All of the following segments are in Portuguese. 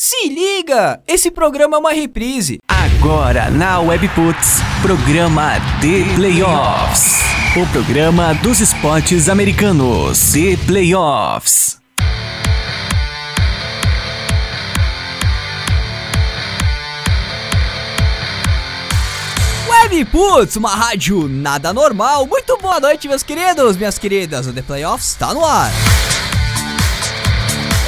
Se liga! Esse programa é uma reprise. Agora na Webputs, programa The Playoffs. O programa dos esportes americanos. The Playoffs. Webputs, uma rádio nada normal. Muito boa noite, meus queridos, minhas queridas. O The Playoffs está no ar.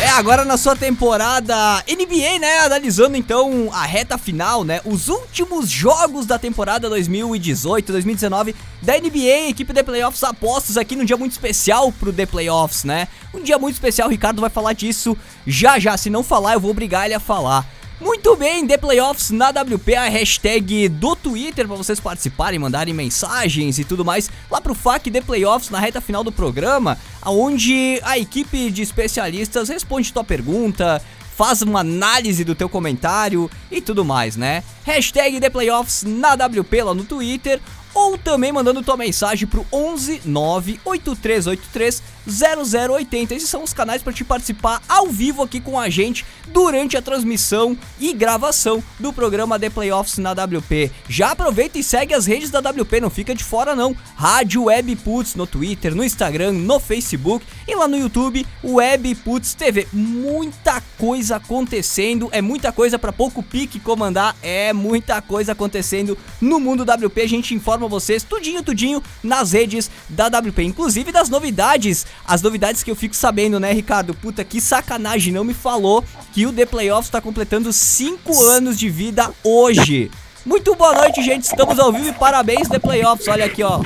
É, agora na sua temporada NBA, né? Analisando então a reta final, né? Os últimos jogos da temporada 2018-2019 da NBA, equipe The Playoffs apostos aqui num dia muito especial pro The Playoffs, né? Um dia muito especial, o Ricardo vai falar disso já já. Se não falar, eu vou obrigar ele a falar. Muito bem, The Playoffs na WP, a hashtag do Twitter para vocês participarem, mandarem mensagens e tudo mais lá pro FAQ The Playoffs na reta final do programa, onde a equipe de especialistas responde tua pergunta, faz uma análise do teu comentário e tudo mais, né? Hashtag The Playoffs na WP lá no Twitter ou também mandando tua mensagem pro 11 98383 0080. Esses são os canais para te participar ao vivo aqui com a gente durante a transmissão e gravação do programa The Playoffs na WP. Já aproveita e segue as redes da WP, não fica de fora não. Rádio Web Puts no Twitter, no Instagram, no Facebook e lá no YouTube, Web Puts TV. Muita coisa acontecendo, é muita coisa para pouco pique comandar, é muita coisa acontecendo no mundo WP. A gente informa vocês tudinho, tudinho nas redes da WP, inclusive das novidades as novidades que eu fico sabendo, né, Ricardo? Puta, que sacanagem, não me falou que o The Playoffs tá completando 5 anos de vida hoje. Muito boa noite, gente. Estamos ao vivo e parabéns The Playoffs. Olha aqui, ó.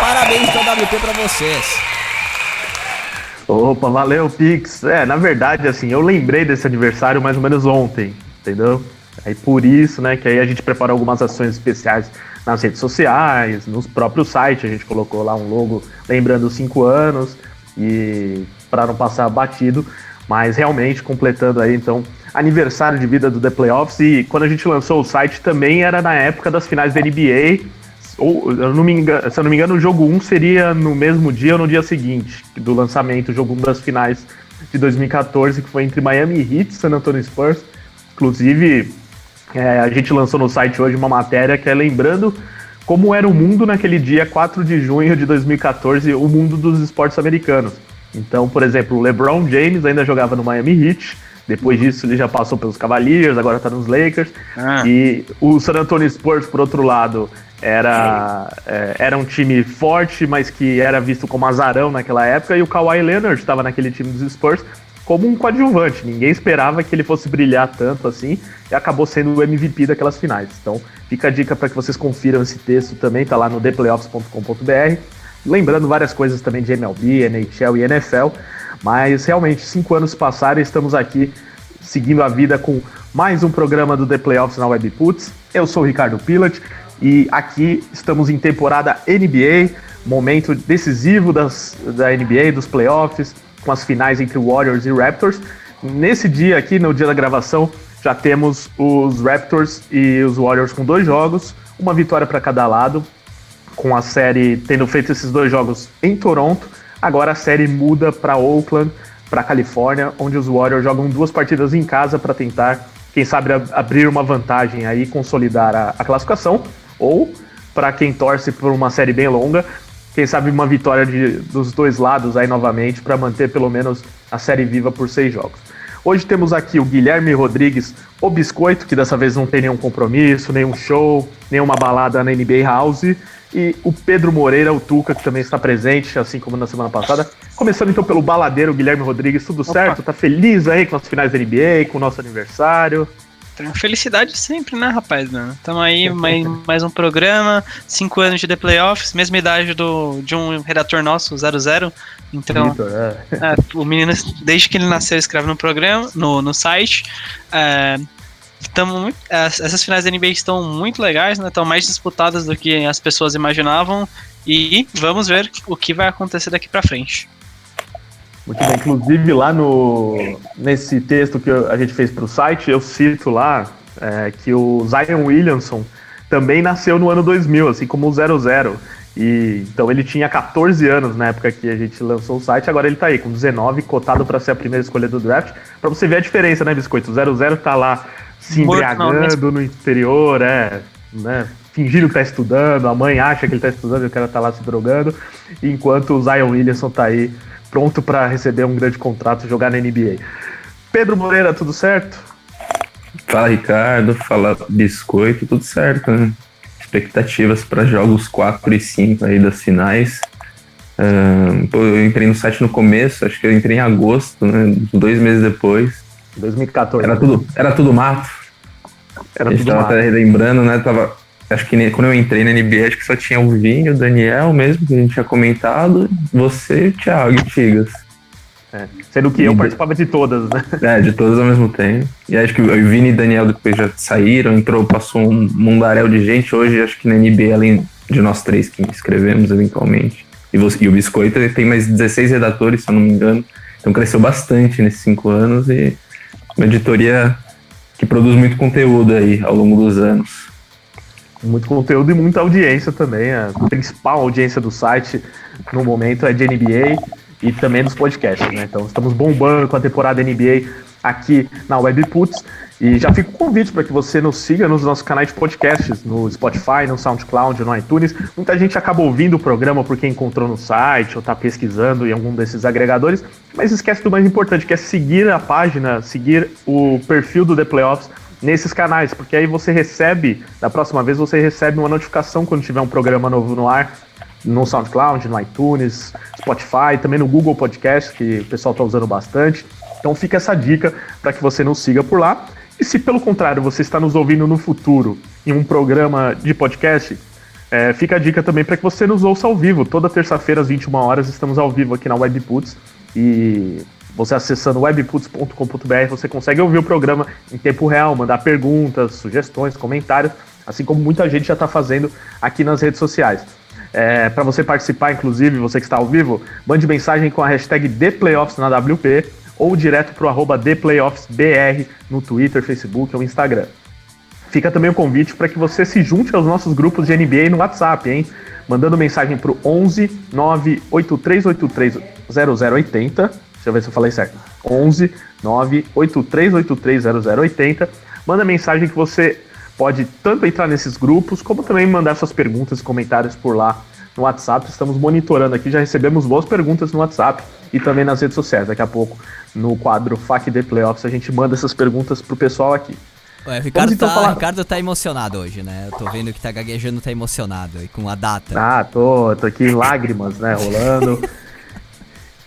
Parabéns da WP pra vocês. Opa, valeu, Pix. É, na verdade, assim, eu lembrei desse aniversário mais ou menos ontem, entendeu? Aí por isso, né, que aí a gente preparou algumas ações especiais nas redes sociais, nos próprios sites, a gente colocou lá um logo lembrando os cinco anos e para não passar batido, mas realmente completando aí então aniversário de vida do The Playoffs e quando a gente lançou o site também era na época das finais da NBA, ou eu não me engano, se eu não me engano o jogo 1 seria no mesmo dia ou no dia seguinte do lançamento, o jogo 1 das finais de 2014 que foi entre Miami Heat e San Antonio Spurs. Inclusive, é, a gente lançou no site hoje uma matéria que é lembrando como era o mundo naquele dia 4 de junho de 2014, o mundo dos esportes americanos. Então, por exemplo, o LeBron James ainda jogava no Miami Heat, depois disso ele já passou pelos Cavaliers, agora tá nos Lakers. Ah. E o San Antonio Spurs, por outro lado, era, é, era um time forte, mas que era visto como azarão naquela época, e o Kawhi Leonard estava naquele time dos Spurs, como um coadjuvante. Ninguém esperava que ele fosse brilhar tanto assim e acabou sendo o MVP daquelas finais. Então, fica a dica para que vocês confiram esse texto também, tá lá no theplayoffs.com.br. Lembrando várias coisas também de MLB, NHL e NFL, mas realmente cinco anos passaram e estamos aqui seguindo a vida com mais um programa do The Playoffs na Webputs. Eu sou o Ricardo Pilat e aqui estamos em temporada NBA, momento decisivo das, da NBA, dos playoffs com as finais entre Warriors e Raptors. Nesse dia aqui, no dia da gravação, já temos os Raptors e os Warriors com dois jogos, uma vitória para cada lado, com a série tendo feito esses dois jogos em Toronto. Agora a série muda para Oakland, para Califórnia, onde os Warriors jogam duas partidas em casa para tentar, quem sabe, abrir uma vantagem aí, consolidar a, a classificação, ou para quem torce por uma série bem longa, quem sabe uma vitória de, dos dois lados aí novamente para manter pelo menos a série viva por seis jogos. Hoje temos aqui o Guilherme Rodrigues, o Biscoito, que dessa vez não tem nenhum compromisso, nenhum show, nenhuma balada na NBA House, e o Pedro Moreira, o Tuca, que também está presente, assim como na semana passada. Começando então pelo baladeiro Guilherme Rodrigues, tudo Opa. certo? Tá feliz aí com as finais da NBA, com o nosso aniversário? Felicidade sempre, né, rapaz? Né? Tamo aí, mais, mais um programa, cinco anos de The Playoffs, mesma idade do, de um redator nosso, 00. Então, Victor, é. É, o menino, desde que ele nasceu, escreve no programa, no, no site. É, tamo, essas finais da NBA estão muito legais, né? Estão mais disputadas do que as pessoas imaginavam. E vamos ver o que vai acontecer daqui para frente. Muito bem, inclusive lá no nesse texto que a gente fez para o site, eu cito lá é, que o Zion Williamson também nasceu no ano 2000, assim como o 00. E, então ele tinha 14 anos na época que a gente lançou o site, agora ele tá aí com 19, cotado para ser a primeira escolha do draft. Para você ver a diferença, né, Biscoito? O 00 tá lá se embriagando no interior, é, né, fingindo que tá estudando, a mãe acha que ele tá estudando e o cara tá lá se drogando, enquanto o Zion Williamson tá aí pronto para receber um grande contrato e jogar na NBA. Pedro Moreira, tudo certo? Fala Ricardo, fala Biscoito, tudo certo, né? expectativas para jogos 4 e 5 aí das finais. Uh, eu entrei no site no começo, acho que eu entrei em agosto, né? Dois meses depois. 2014. Era tudo, era tudo mato. Era a gente tava mato. até relembrando, né? Tava, acho que quando eu entrei na NBA, acho que só tinha o Vini, o Daniel mesmo, que a gente tinha comentado, você, o Thiago e Tigas. É. Sendo que e eu participava de todas, né? É, de todas ao mesmo tempo. E acho que o Vini e Daniel depois já saíram, entrou, passou um mundaréu de gente. Hoje, acho que na NBA, além de nós três que escrevemos eventualmente, e, você, e o Biscoito tem mais 16 redatores, se eu não me engano. Então cresceu bastante nesses cinco anos e uma editoria que produz muito conteúdo aí ao longo dos anos. Muito conteúdo e muita audiência também. A principal audiência do site no momento é de NBA e também dos podcasts, né? Então estamos bombando com a temporada NBA aqui na Webputs. E já fica o convite para que você nos siga nos nossos canais de podcasts, no Spotify, no SoundCloud, no iTunes. Muita gente acaba ouvindo o programa porque encontrou no site ou está pesquisando em algum desses agregadores, mas esquece do mais importante, que é seguir a página, seguir o perfil do The Playoffs nesses canais, porque aí você recebe, da próxima vez você recebe uma notificação quando tiver um programa novo no ar no SoundCloud, no iTunes, Spotify, também no Google Podcast, que o pessoal está usando bastante. Então fica essa dica para que você nos siga por lá. E se pelo contrário você está nos ouvindo no futuro em um programa de podcast, é, fica a dica também para que você nos ouça ao vivo. Toda terça-feira às 21 horas estamos ao vivo aqui na Webputs e você acessando webputs.com.br você consegue ouvir o programa em tempo real, mandar perguntas, sugestões, comentários, assim como muita gente já está fazendo aqui nas redes sociais. É, para você participar, inclusive, você que está ao vivo, mande mensagem com a hashtag ThePlayoffs na WP ou direto para o arroba no Twitter, Facebook ou Instagram. Fica também o convite para que você se junte aos nossos grupos de NBA no WhatsApp, hein? Mandando mensagem para o 11 98383 0080. Deixa eu ver se eu falei certo. 11 98383 0080. Manda mensagem que você pode tanto entrar nesses grupos, como também mandar suas perguntas e comentários por lá no WhatsApp. Estamos monitorando aqui, já recebemos boas perguntas no WhatsApp e também nas redes sociais. Daqui a pouco, no quadro FAC de Playoffs, a gente manda essas perguntas pro pessoal aqui. Ué, o Ricardo, então tá, falar... Ricardo tá emocionado hoje, né? Eu tô vendo que tá gaguejando, tá emocionado e com a data. Ah, tô, tô aqui em lágrimas, né, rolando.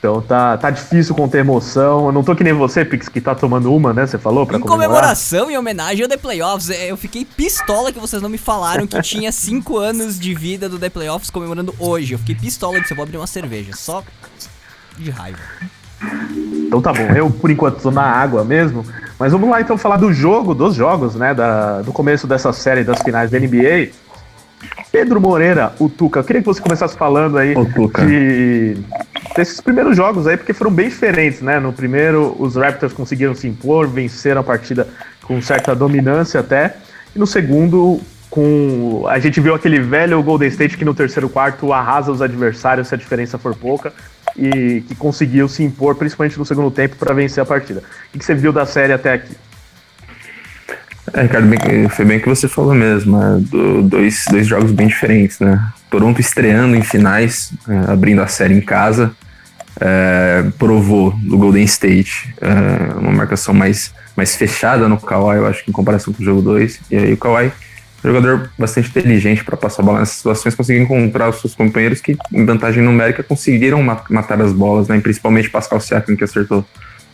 Então tá, tá difícil conter emoção. Eu não tô que nem você, Pix, que tá tomando uma, né? Você falou pra Em comemoração e homenagem ao The Playoffs. É, eu fiquei pistola que vocês não me falaram que tinha 5 anos de vida do The Playoffs comemorando hoje. Eu fiquei pistola de você vou abrir uma cerveja. Só de raiva. Então tá bom, eu por enquanto tô na água mesmo. Mas vamos lá então falar do jogo, dos jogos, né? Da, do começo dessa série das finais da NBA. Pedro Moreira, o Tuca, eu queria que você começasse falando aí de, desses primeiros jogos aí, porque foram bem diferentes, né? No primeiro, os Raptors conseguiram se impor, venceram a partida com certa dominância até. E no segundo, com a gente viu aquele velho Golden State que no terceiro quarto arrasa os adversários se a diferença for pouca e que conseguiu se impor, principalmente no segundo tempo, para vencer a partida. O que você viu da série até aqui? É, Ricardo, bem, foi bem que você falou mesmo. É, do, dois, dois jogos bem diferentes, né? Toronto estreando em finais, é, abrindo a série em casa, é, provou do Golden State é, uma marcação mais, mais fechada no Kawhi, eu acho que em comparação com o jogo 2. E aí o Kawhi, jogador bastante inteligente para passar a bola nessas situações, conseguiu encontrar os seus companheiros que, em vantagem numérica, conseguiram matar as bolas, né? principalmente Pascal Siakam, que acertou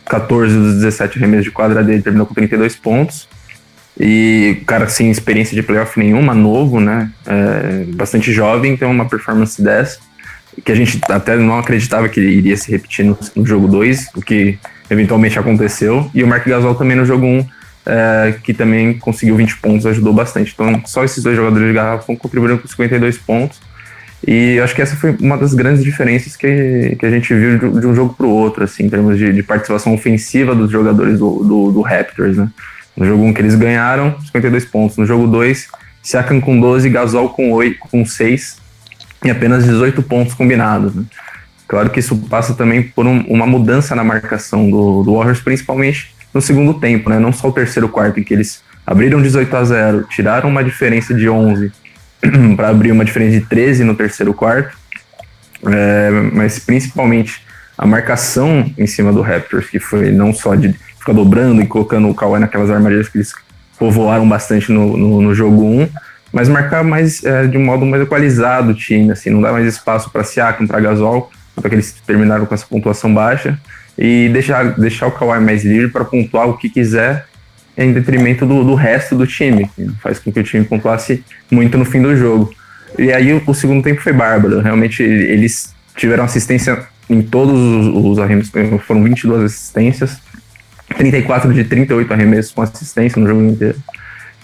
14 dos 17 arremessos de quadra dele, terminou com 32 pontos. E cara sem experiência de playoff nenhuma, novo, né? É, bastante jovem, tem uma performance dessa. Que a gente até não acreditava que iria se repetir no, no jogo 2, o que eventualmente aconteceu. E o Mark Gasol também no jogo 1, um, é, que também conseguiu 20 pontos, ajudou bastante. Então, só esses dois jogadores de garrafão contribuíram com 52 pontos. E acho que essa foi uma das grandes diferenças que, que a gente viu de, de um jogo para o outro, assim, em termos de, de, participação ofensiva dos jogadores do, do, do Raptors, né? No jogo 1 que eles ganharam, 52 pontos. No jogo 2, Siakam com 12, Gasol com 8, com 6. em apenas 18 pontos combinados. Né? Claro que isso passa também por um, uma mudança na marcação do, do Warriors, principalmente no segundo tempo, né? não só o terceiro quarto, em que eles abriram 18 a 0, tiraram uma diferença de 11 para abrir uma diferença de 13 no terceiro quarto, é, mas principalmente a marcação em cima do Raptors, que foi não só de ficar dobrando e colocando o Kawhi naquelas armadilhas que eles povoaram bastante no, no, no jogo 1, mas marcar mais é, de um modo mais equalizado o time, assim, não dá mais espaço para Siakam, para Gasol, porque eles terminaram com essa pontuação baixa, e deixar, deixar o Kawhi mais livre para pontuar o que quiser em detrimento do, do resto do time, faz com que o time pontuasse muito no fim do jogo. E aí o, o segundo tempo foi bárbaro, realmente eles tiveram assistência em todos os, os arremessos, foram 22 assistências, 34 de 38 arremessos com assistência no jogo inteiro.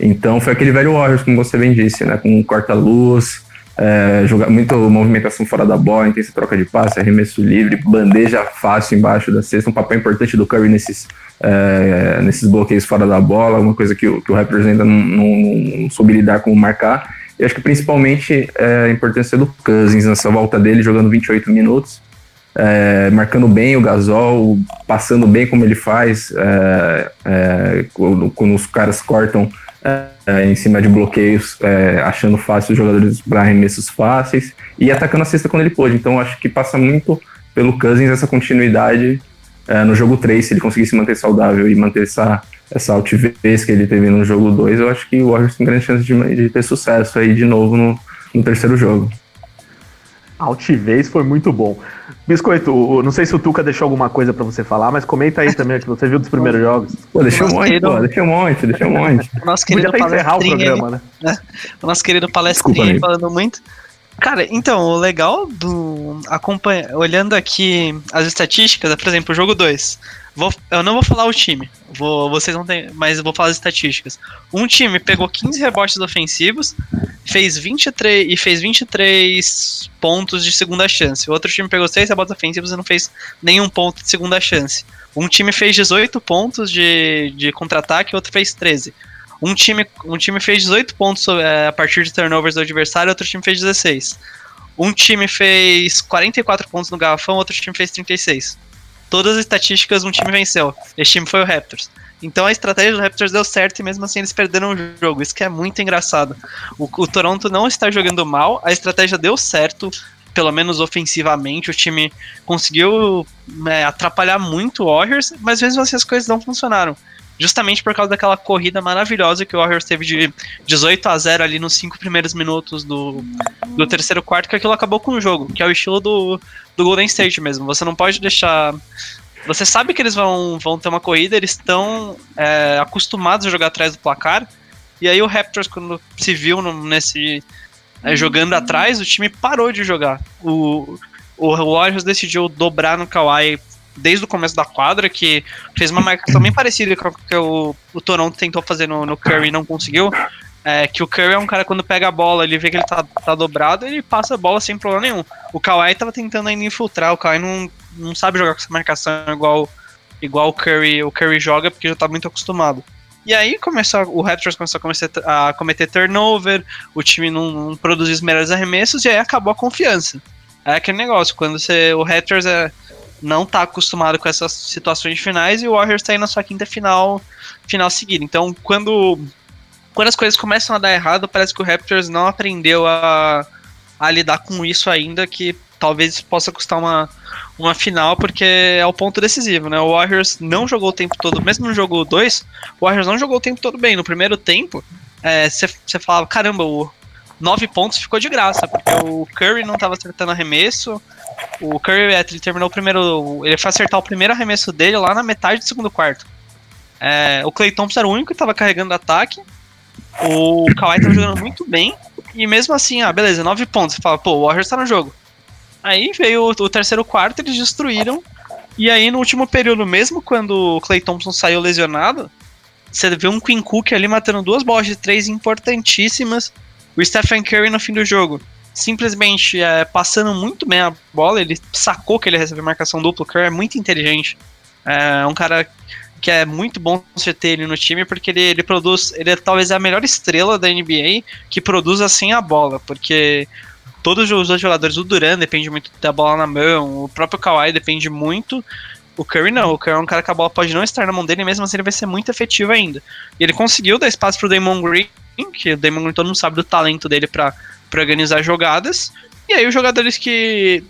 Então foi aquele velho Warriors, como você bem disse, né? Com corta-luz, é, muita movimentação fora da bola, intensa troca de passe, arremesso livre, bandeja fácil embaixo da cesta, um papel importante do Curry nesses, é, nesses bloqueios fora da bola, uma coisa que, o, que o Raptors ainda não, não, não soube lidar com marcar. E acho que principalmente é, a importância do Cousins nessa volta dele, jogando 28 minutos é, marcando bem o Gasol, passando bem como ele faz, é, é, quando, quando, os caras cortam é, em cima de bloqueios, é, achando fácil os jogadores para arremessos fáceis e atacando a cesta quando ele pôde. Então acho que passa muito pelo Cousins essa continuidade é, no jogo 3, se ele conseguir se manter saudável e manter essa, essa altivez que ele teve no jogo 2, eu acho que o Warriors tem grande chance de, de ter sucesso aí de novo no, no terceiro jogo. Altivez foi muito bom. Biscoito, não sei se o Tuca deixou alguma coisa para você falar, mas comenta aí também o que você viu dos primeiros jogos. Pô, deixa um monte, pô, deixa um monte, deixa um monte. O nosso querido Podia encerrar o programa, né? né? O nosso querido palestrinho falando muito. Cara, então, o legal do. Acompanha, olhando aqui as estatísticas, por exemplo, o jogo 2. Vou, eu não vou falar o time, vou, vocês não tem, mas vou falar as estatísticas. Um time pegou 15 rebotes ofensivos, fez 23 e fez 23 pontos de segunda chance. O outro time pegou 6 rebotes ofensivos e não fez nenhum ponto de segunda chance. Um time fez 18 pontos de, de contra-ataque, outro fez 13. Um time, um time fez 18 pontos é, a partir de turnovers do adversário, outro time fez 16. Um time fez 44 pontos no garrafão, outro time fez 36 todas as estatísticas um time venceu. Esse time foi o Raptors. Então a estratégia do Raptors deu certo e mesmo assim eles perderam o jogo. Isso que é muito engraçado. O, o Toronto não está jogando mal, a estratégia deu certo, pelo menos ofensivamente. O time conseguiu é, atrapalhar muito o Warriors, mas mesmo assim as coisas não funcionaram justamente por causa daquela corrida maravilhosa que o Warriors teve de 18 a 0 ali nos cinco primeiros minutos do, do terceiro quarto, que aquilo acabou com o jogo, que é o estilo do, do Golden State mesmo. Você não pode deixar. Você sabe que eles vão, vão ter uma corrida, eles estão é, acostumados a jogar atrás do placar. E aí o Raptors, quando se viu no, nesse. É, jogando atrás, o time parou de jogar. O, o Warriors decidiu dobrar no Kawhi desde o começo da quadra, que fez uma marcação bem parecida com o que o, o Toronto tentou fazer no, no Curry e não conseguiu. É, que o Curry é um cara quando pega a bola, ele vê que ele tá, tá dobrado, ele passa a bola sem problema nenhum. O Kawhi tava tentando ainda infiltrar, o Kawhi não, não sabe jogar com essa marcação igual, igual o, Curry, o Curry joga, porque já tá muito acostumado. E aí começou, o Raptors começou a, começar a cometer turnover, o time não, não produziu os melhores arremessos, e aí acabou a confiança. É aquele negócio, quando você, o Raptors é, não tá acostumado com essas situações finais e o Warriors tá aí na sua quinta final, final seguida. Então, quando, quando as coisas começam a dar errado, parece que o Raptors não aprendeu a, a lidar com isso ainda, que talvez possa custar uma, uma final, porque é o ponto decisivo, né? O Warriors não jogou o tempo todo, mesmo no jogo 2, o Warriors não jogou o tempo todo bem. No primeiro tempo, você é, falava, caramba, o 9 pontos ficou de graça, porque o Curry não estava acertando arremesso, o Curry ele terminou o primeiro. Ele foi acertar o primeiro arremesso dele lá na metade do segundo quarto. É, o Clay Thompson era o único que estava carregando ataque. O Kawhi estava jogando muito bem. E mesmo assim, ah, beleza, nove pontos. Você fala, pô, o Warriors tá no jogo. Aí veio o, o terceiro quarto, eles destruíram. E aí, no último período, mesmo quando o Clay Thompson saiu lesionado, você vê um Quinn Cook ali matando duas bolas de três importantíssimas. O Stephen Curry no fim do jogo simplesmente é, passando muito bem a bola. Ele sacou que ele recebe marcação dupla. O Curry é muito inteligente. É um cara que é muito bom você ter ele no time, porque ele, ele produz. Ele é talvez a melhor estrela da NBA que produz assim a bola, porque todos os outros jogadores, o Duran depende muito da bola na mão, o próprio Kawhi depende muito. O Curry não, o Curry é um cara que a bola pode não estar na mão dele, mesmo assim ele vai ser muito efetivo ainda. E ele conseguiu dar espaço pro Damon Green, que o Damon Green todo mundo sabe do talento dele para organizar jogadas. E aí os jogadores que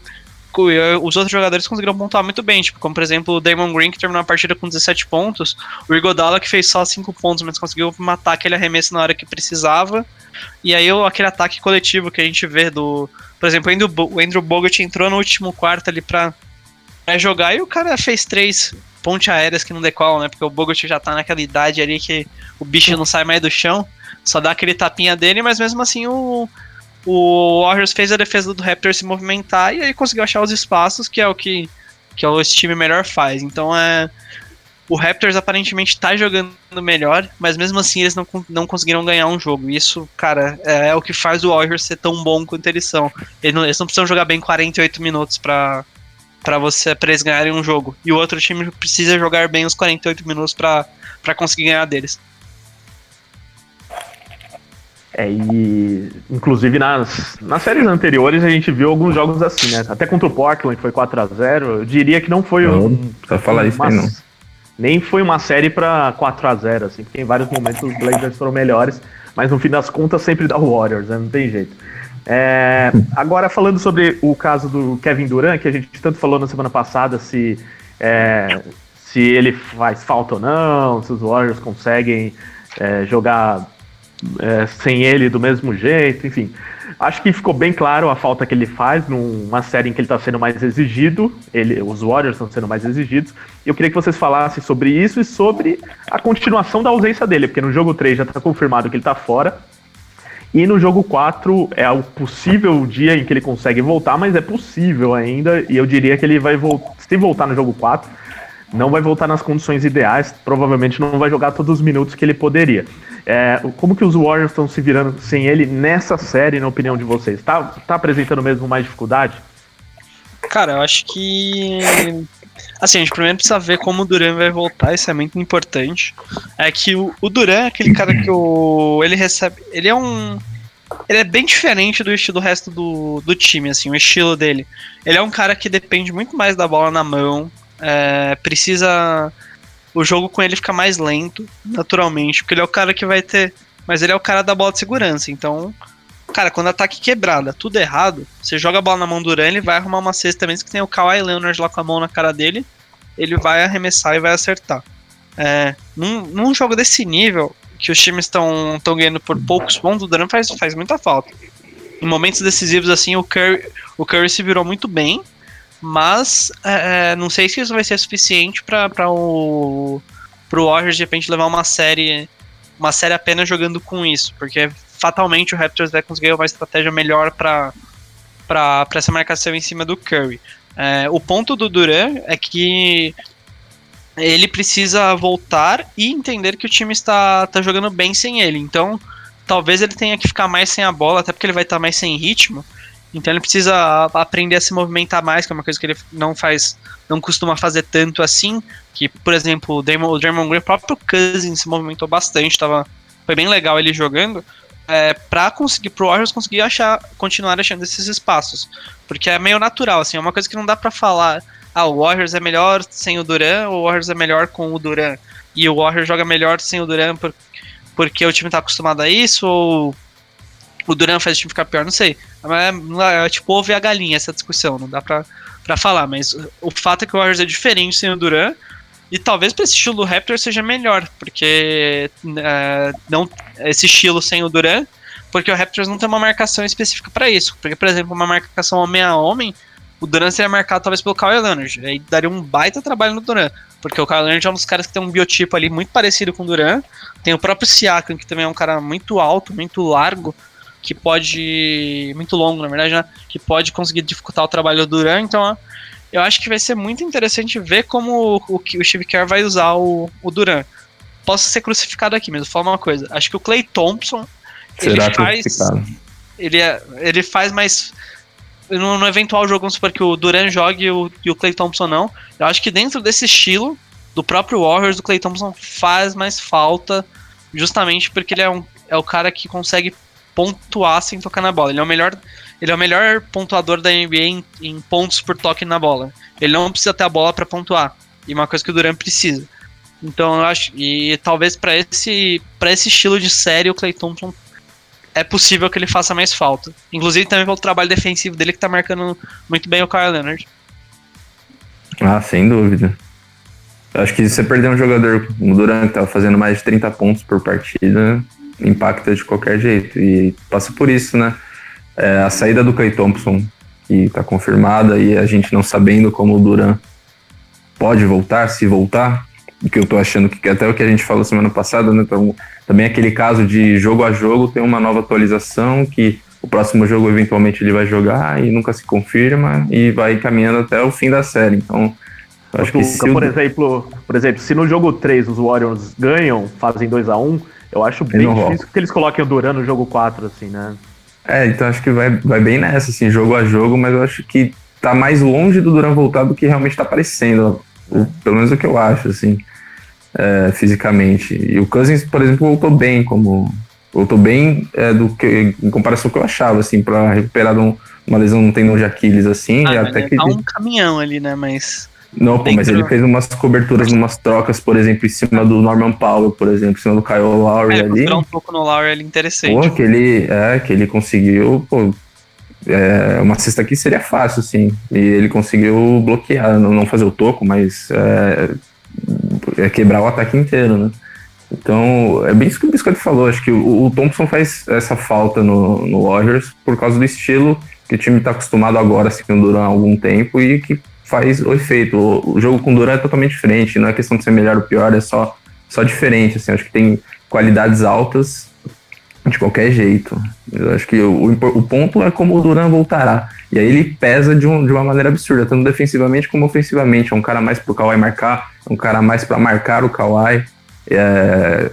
os outros jogadores conseguiram pontuar muito bem, tipo, como por exemplo o Damon Green, que terminou a partida com 17 pontos, o Igodala, que fez só 5 pontos, mas conseguiu matar aquele arremesso na hora que precisava, e aí aquele ataque coletivo que a gente vê do. Por exemplo, o Andrew Bogut entrou no último quarto ali pra, pra jogar e o cara fez três ponte aéreas que não decolam, né? Porque o Bogut já tá naquela idade ali que o bicho não sai mais do chão, só dá aquele tapinha dele, mas mesmo assim o, o Warriors fez a defesa do Raptors se movimentar e aí conseguiu achar os espaços, que é o que, que é o time melhor faz. Então é. O Raptors aparentemente está jogando melhor, mas mesmo assim eles não, não conseguiram ganhar um jogo. Isso, cara, é, é o que faz o Warriors ser tão bom quanto eles são. Eles não, eles não precisam jogar bem 48 minutos para para você pra eles ganharem um jogo. E o outro time precisa jogar bem os 48 minutos para conseguir ganhar deles. É, e inclusive nas, nas séries anteriores a gente viu alguns jogos assim, né? Até contra o Portland, que foi 4 a 0 eu diria que não foi não, um. Pra falar isso aí, não. Nem foi uma série para 4 a 0 assim, porque em vários momentos os Blazers foram melhores, mas no fim das contas sempre dá o Warriors, né? Não tem jeito. É, agora falando sobre o caso do Kevin Durant, que a gente tanto falou na semana passada se, é, se ele faz falta ou não, se os Warriors conseguem é, jogar é, sem ele do mesmo jeito, enfim. Acho que ficou bem claro a falta que ele faz numa série em que ele está sendo mais exigido, ele, os Warriors estão sendo mais exigidos. Eu queria que vocês falassem sobre isso e sobre a continuação da ausência dele, porque no jogo 3 já está confirmado que ele está fora. E no jogo 4 é o possível dia em que ele consegue voltar, mas é possível ainda, e eu diria que ele vai voltar. Se voltar no jogo 4, não vai voltar nas condições ideais, provavelmente não vai jogar todos os minutos que ele poderia. É, como que os Warriors estão se virando sem ele nessa série, na opinião de vocês? Tá, tá apresentando mesmo mais dificuldade? Cara, eu acho que. Assim, a gente primeiro precisa ver como o Duran vai voltar, isso é muito importante. É que o, o Duran é aquele cara que o. Ele recebe. Ele é um. Ele é bem diferente do estilo do resto do, do time, assim, o estilo dele. Ele é um cara que depende muito mais da bola na mão, é, precisa o jogo com ele fica mais lento, naturalmente, porque ele é o cara que vai ter. Mas ele é o cara da bola de segurança, então. Cara, quando ataque quebrada, tudo errado, você joga a bola na mão do Duran, ele vai arrumar uma cesta mesmo que tem o Kawhi Leonard lá com a mão na cara dele, ele vai arremessar e vai acertar. É, num, num jogo desse nível, que os times estão ganhando por poucos pontos, o Duran faz, faz muita falta. Em momentos decisivos assim, o Curry, o Curry se virou muito bem, mas é, é, não sei se isso vai ser suficiente para o pro Warriors de repente levar uma série uma série apenas jogando com isso, porque fatalmente o Raptors vai conseguir uma estratégia melhor para para essa marcação em cima do Curry. É, o ponto do Duran é que ele precisa voltar e entender que o time está, está jogando bem sem ele. Então, talvez ele tenha que ficar mais sem a bola, até porque ele vai estar mais sem ritmo. Então ele precisa aprender a se movimentar mais, que é uma coisa que ele não faz, não costuma fazer tanto assim. Que, por exemplo, o Damon, o Draymond Green, o próprio Cousins se movimentou bastante, tava, foi bem legal ele jogando. É, para conseguir pro Warriors conseguir achar, continuar achando esses espaços, porque é meio natural, assim, é uma coisa que não dá para falar. Ah, o Warriors é melhor sem o Duran, o Warriors é melhor com o Duran, e o Warriors joga melhor sem o Duran por, porque o time tá acostumado a isso, ou o Duran faz o time ficar pior, não sei. É, é, tipo, houve a galinha essa discussão, não dá pra, pra falar, mas o fato é que o Warriors é diferente sem o Duran, e talvez para esse estilo do Raptor seja melhor, porque é, não esse estilo sem o Duran, porque o Raptors não tem uma marcação específica para isso. Porque, por exemplo, uma marcação homem a homem, o Duran seria marcado talvez pelo Kyle Leonard. Aí daria um baita trabalho no Duran. Porque o Kyle Leonard é um dos caras que tem um biotipo ali muito parecido com o Duran. Tem o próprio Siakam, que também é um cara muito alto, muito largo que pode. Muito longo, na verdade, né? Que pode conseguir dificultar o trabalho do Duran. Então, eu acho que vai ser muito interessante ver como o, o, o Steve Kerr vai usar o, o Duran. Posso ser crucificado aqui, mas vou falar uma coisa. Acho que o Clay Thompson. Será ele faz. Ele, é, ele faz mais. No, no, eventual jogo, vamos supor que o Duran jogue e o, e o Clay Thompson não. Eu acho que dentro desse estilo, do próprio Warriors, o Clay Thompson faz mais falta, justamente porque ele é, um, é o cara que consegue pontuar sem tocar na bola. Ele é o melhor. ele é o melhor pontuador da NBA em, em pontos por toque na bola. Ele não precisa ter a bola para pontuar. E uma coisa que o Duran precisa. Então eu acho. E talvez para esse, pra esse estilo de série o Clay Thompson é possível que ele faça mais falta. Inclusive também pelo trabalho defensivo dele que tá marcando muito bem o Kyle Leonard. Ah, sem dúvida. Eu acho que se você perder um jogador o Durant, que tava fazendo mais de 30 pontos por partida, impacta de qualquer jeito. E passa por isso, né? É, a saída do Clay Thompson, que tá confirmada, e a gente não sabendo como o Durant pode voltar, se voltar, que eu tô achando que até o que a gente falou semana passada, né? Então, também aquele caso de jogo a jogo tem uma nova atualização que o próximo jogo eventualmente ele vai jogar e nunca se confirma e vai caminhando até o fim da série. Então, acho que se por o... exemplo, por exemplo, se no jogo 3 os Warriors ganham, fazem 2 a 1, eu acho bem difícil rola. que eles coloquem o Duran no jogo 4 assim, né? É, então acho que vai, vai bem nessa assim, jogo a jogo, mas eu acho que tá mais longe do Duran voltar do que realmente tá parecendo, pelo menos o que eu acho assim é, fisicamente. E o Cousins, por exemplo, voltou bem, como voltou bem é, do que em comparação com o que eu achava, assim, para recuperar um, uma lesão no tendão de Aquiles, assim, ah, até que tá um caminhão ali, né? Mas não, pô, mas ele fez umas coberturas, umas trocas, por exemplo, em cima do Norman Powell, por exemplo, em cima do Kyle Lowry é, ali. um pouco no Lowry ali interessante. Pô, que ele, é, que ele conseguiu, pô, é, uma cesta aqui seria fácil, sim. E ele conseguiu bloquear, não, não fazer o toco, mas é, é quebrar o ataque inteiro, né? Então, é bem isso que o Biscotti falou. Acho que o, o Thompson faz essa falta no, no Warriors por causa do estilo que o time está acostumado agora, assim, com Duran há algum tempo e que faz o efeito. O, jogo com Duran é totalmente diferente, não é questão de ser melhor ou pior, é só, só diferente. Assim, acho que tem qualidades altas de qualquer jeito. Eu acho que o, o ponto é como o Duran voltará. E aí ele pesa de, um, de uma maneira absurda, tanto defensivamente como ofensivamente. É um cara mais pro Kawhi marcar, é um cara mais para marcar o Kawhi. É,